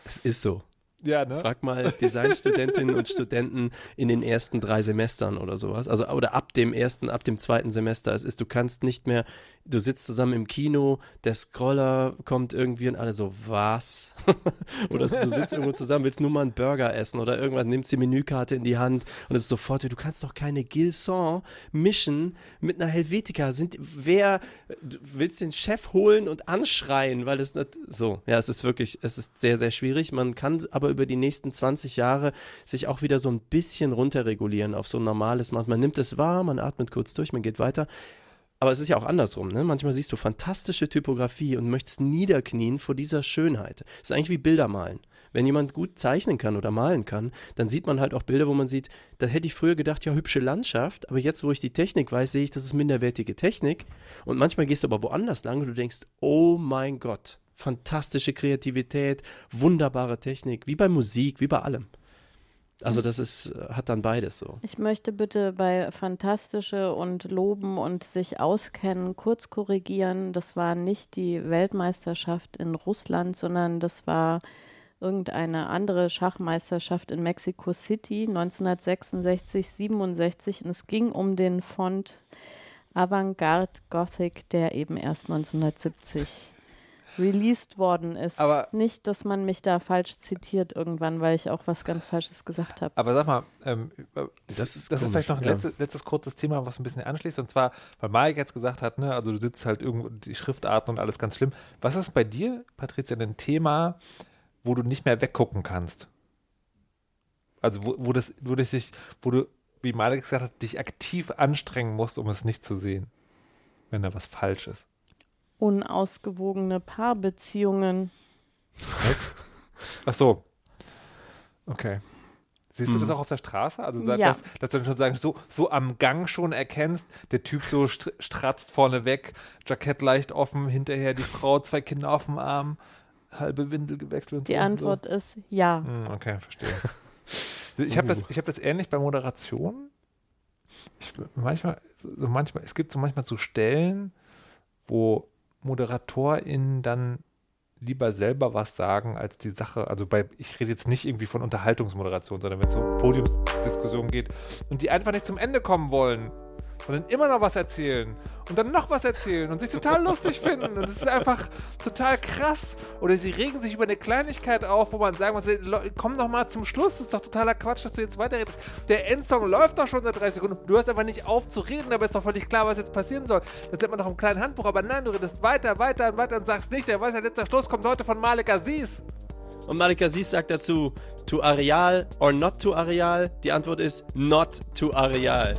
Es ist so. Ja, ne? Frag mal Designstudentinnen und Studenten in den ersten drei Semestern oder sowas. Also oder ab dem ersten, ab dem zweiten Semester. Es ist, du kannst nicht mehr, du sitzt zusammen im Kino, der Scroller kommt irgendwie und alle so, was? oder du sitzt irgendwo zusammen, willst nur mal einen Burger essen oder irgendwann nimmst die Menükarte in die Hand und es ist sofort, du kannst doch keine Gilson mischen mit einer Helvetica. Sind, wer, du willst den Chef holen und anschreien, weil es nicht, so, ja, es ist wirklich, es ist sehr, sehr schwierig. Man kann aber über die nächsten 20 Jahre sich auch wieder so ein bisschen runterregulieren auf so ein normales Maß. Man nimmt es wahr, man atmet kurz durch, man geht weiter. Aber es ist ja auch andersrum. Ne? Manchmal siehst du fantastische Typografie und möchtest niederknien vor dieser Schönheit. Es ist eigentlich wie Bilder malen. Wenn jemand gut zeichnen kann oder malen kann, dann sieht man halt auch Bilder, wo man sieht, da hätte ich früher gedacht, ja, hübsche Landschaft, aber jetzt, wo ich die Technik weiß, sehe ich, das ist minderwertige Technik. Und manchmal gehst du aber woanders lang und du denkst, oh mein Gott, fantastische Kreativität, wunderbare Technik, wie bei Musik, wie bei allem. Also das ist, hat dann beides so. Ich möchte bitte bei Fantastische und Loben und sich auskennen kurz korrigieren. Das war nicht die Weltmeisterschaft in Russland, sondern das war irgendeine andere Schachmeisterschaft in Mexico City 1966, 67 und es ging um den Font Avantgarde Gothic, der eben erst 1970 released worden ist. Aber nicht, dass man mich da falsch zitiert irgendwann, weil ich auch was ganz Falsches gesagt habe. Aber sag mal, ähm, das, ist, das ist vielleicht noch ein ja. letztes, letztes, kurzes Thema, was ein bisschen anschließt. Und zwar, weil Mike jetzt gesagt hat, ne, also du sitzt halt irgendwo, die Schriftarten und alles ganz schlimm. Was ist bei dir, Patricia, ein Thema, wo du nicht mehr weggucken kannst? Also wo, wo das, wo das sich, wo du, wie Malik gesagt hat, dich aktiv anstrengen musst, um es nicht zu sehen, wenn da was falsch ist unausgewogene Paarbeziehungen. Ach so. Okay. Siehst du das hm. auch auf der Straße? Also, ja. dass, dass, du dann schon sagen, so, so am Gang schon erkennst, der Typ so stratzt vorne weg, Jackett leicht offen, hinterher die Frau, zwei Kinder auf dem Arm, halbe Windel gewechselt. Die so Antwort so. ist ja. Hm, okay, verstehe. ich habe das, hab das ähnlich bei Moderation. Ich, manchmal, so manchmal, es gibt so manchmal so Stellen, wo ModeratorInnen dann lieber selber was sagen als die Sache. Also bei, ich rede jetzt nicht irgendwie von Unterhaltungsmoderation, sondern wenn es um Podiumsdiskussionen geht und die einfach nicht zum Ende kommen wollen und dann immer noch was erzählen und dann noch was erzählen und sich total lustig finden. Und es ist einfach total krass. Oder sie regen sich über eine Kleinigkeit auf, wo man sagen muss, komm doch mal zum Schluss, das ist doch totaler Quatsch, dass du jetzt weiterredest. Der Endsong läuft doch schon seit 30 Sekunden. Du hast einfach nicht auf zu reden, aber ist doch völlig klar, was jetzt passieren soll. Das nennt man doch im kleinen Handbuch, aber nein, du redest weiter, weiter und weiter und sagst nicht, der weiß ja, letzter Schluss kommt heute von Malik Aziz. Und Malik Aziz sagt dazu, to Areal or not to Areal? Die Antwort ist not to Areal.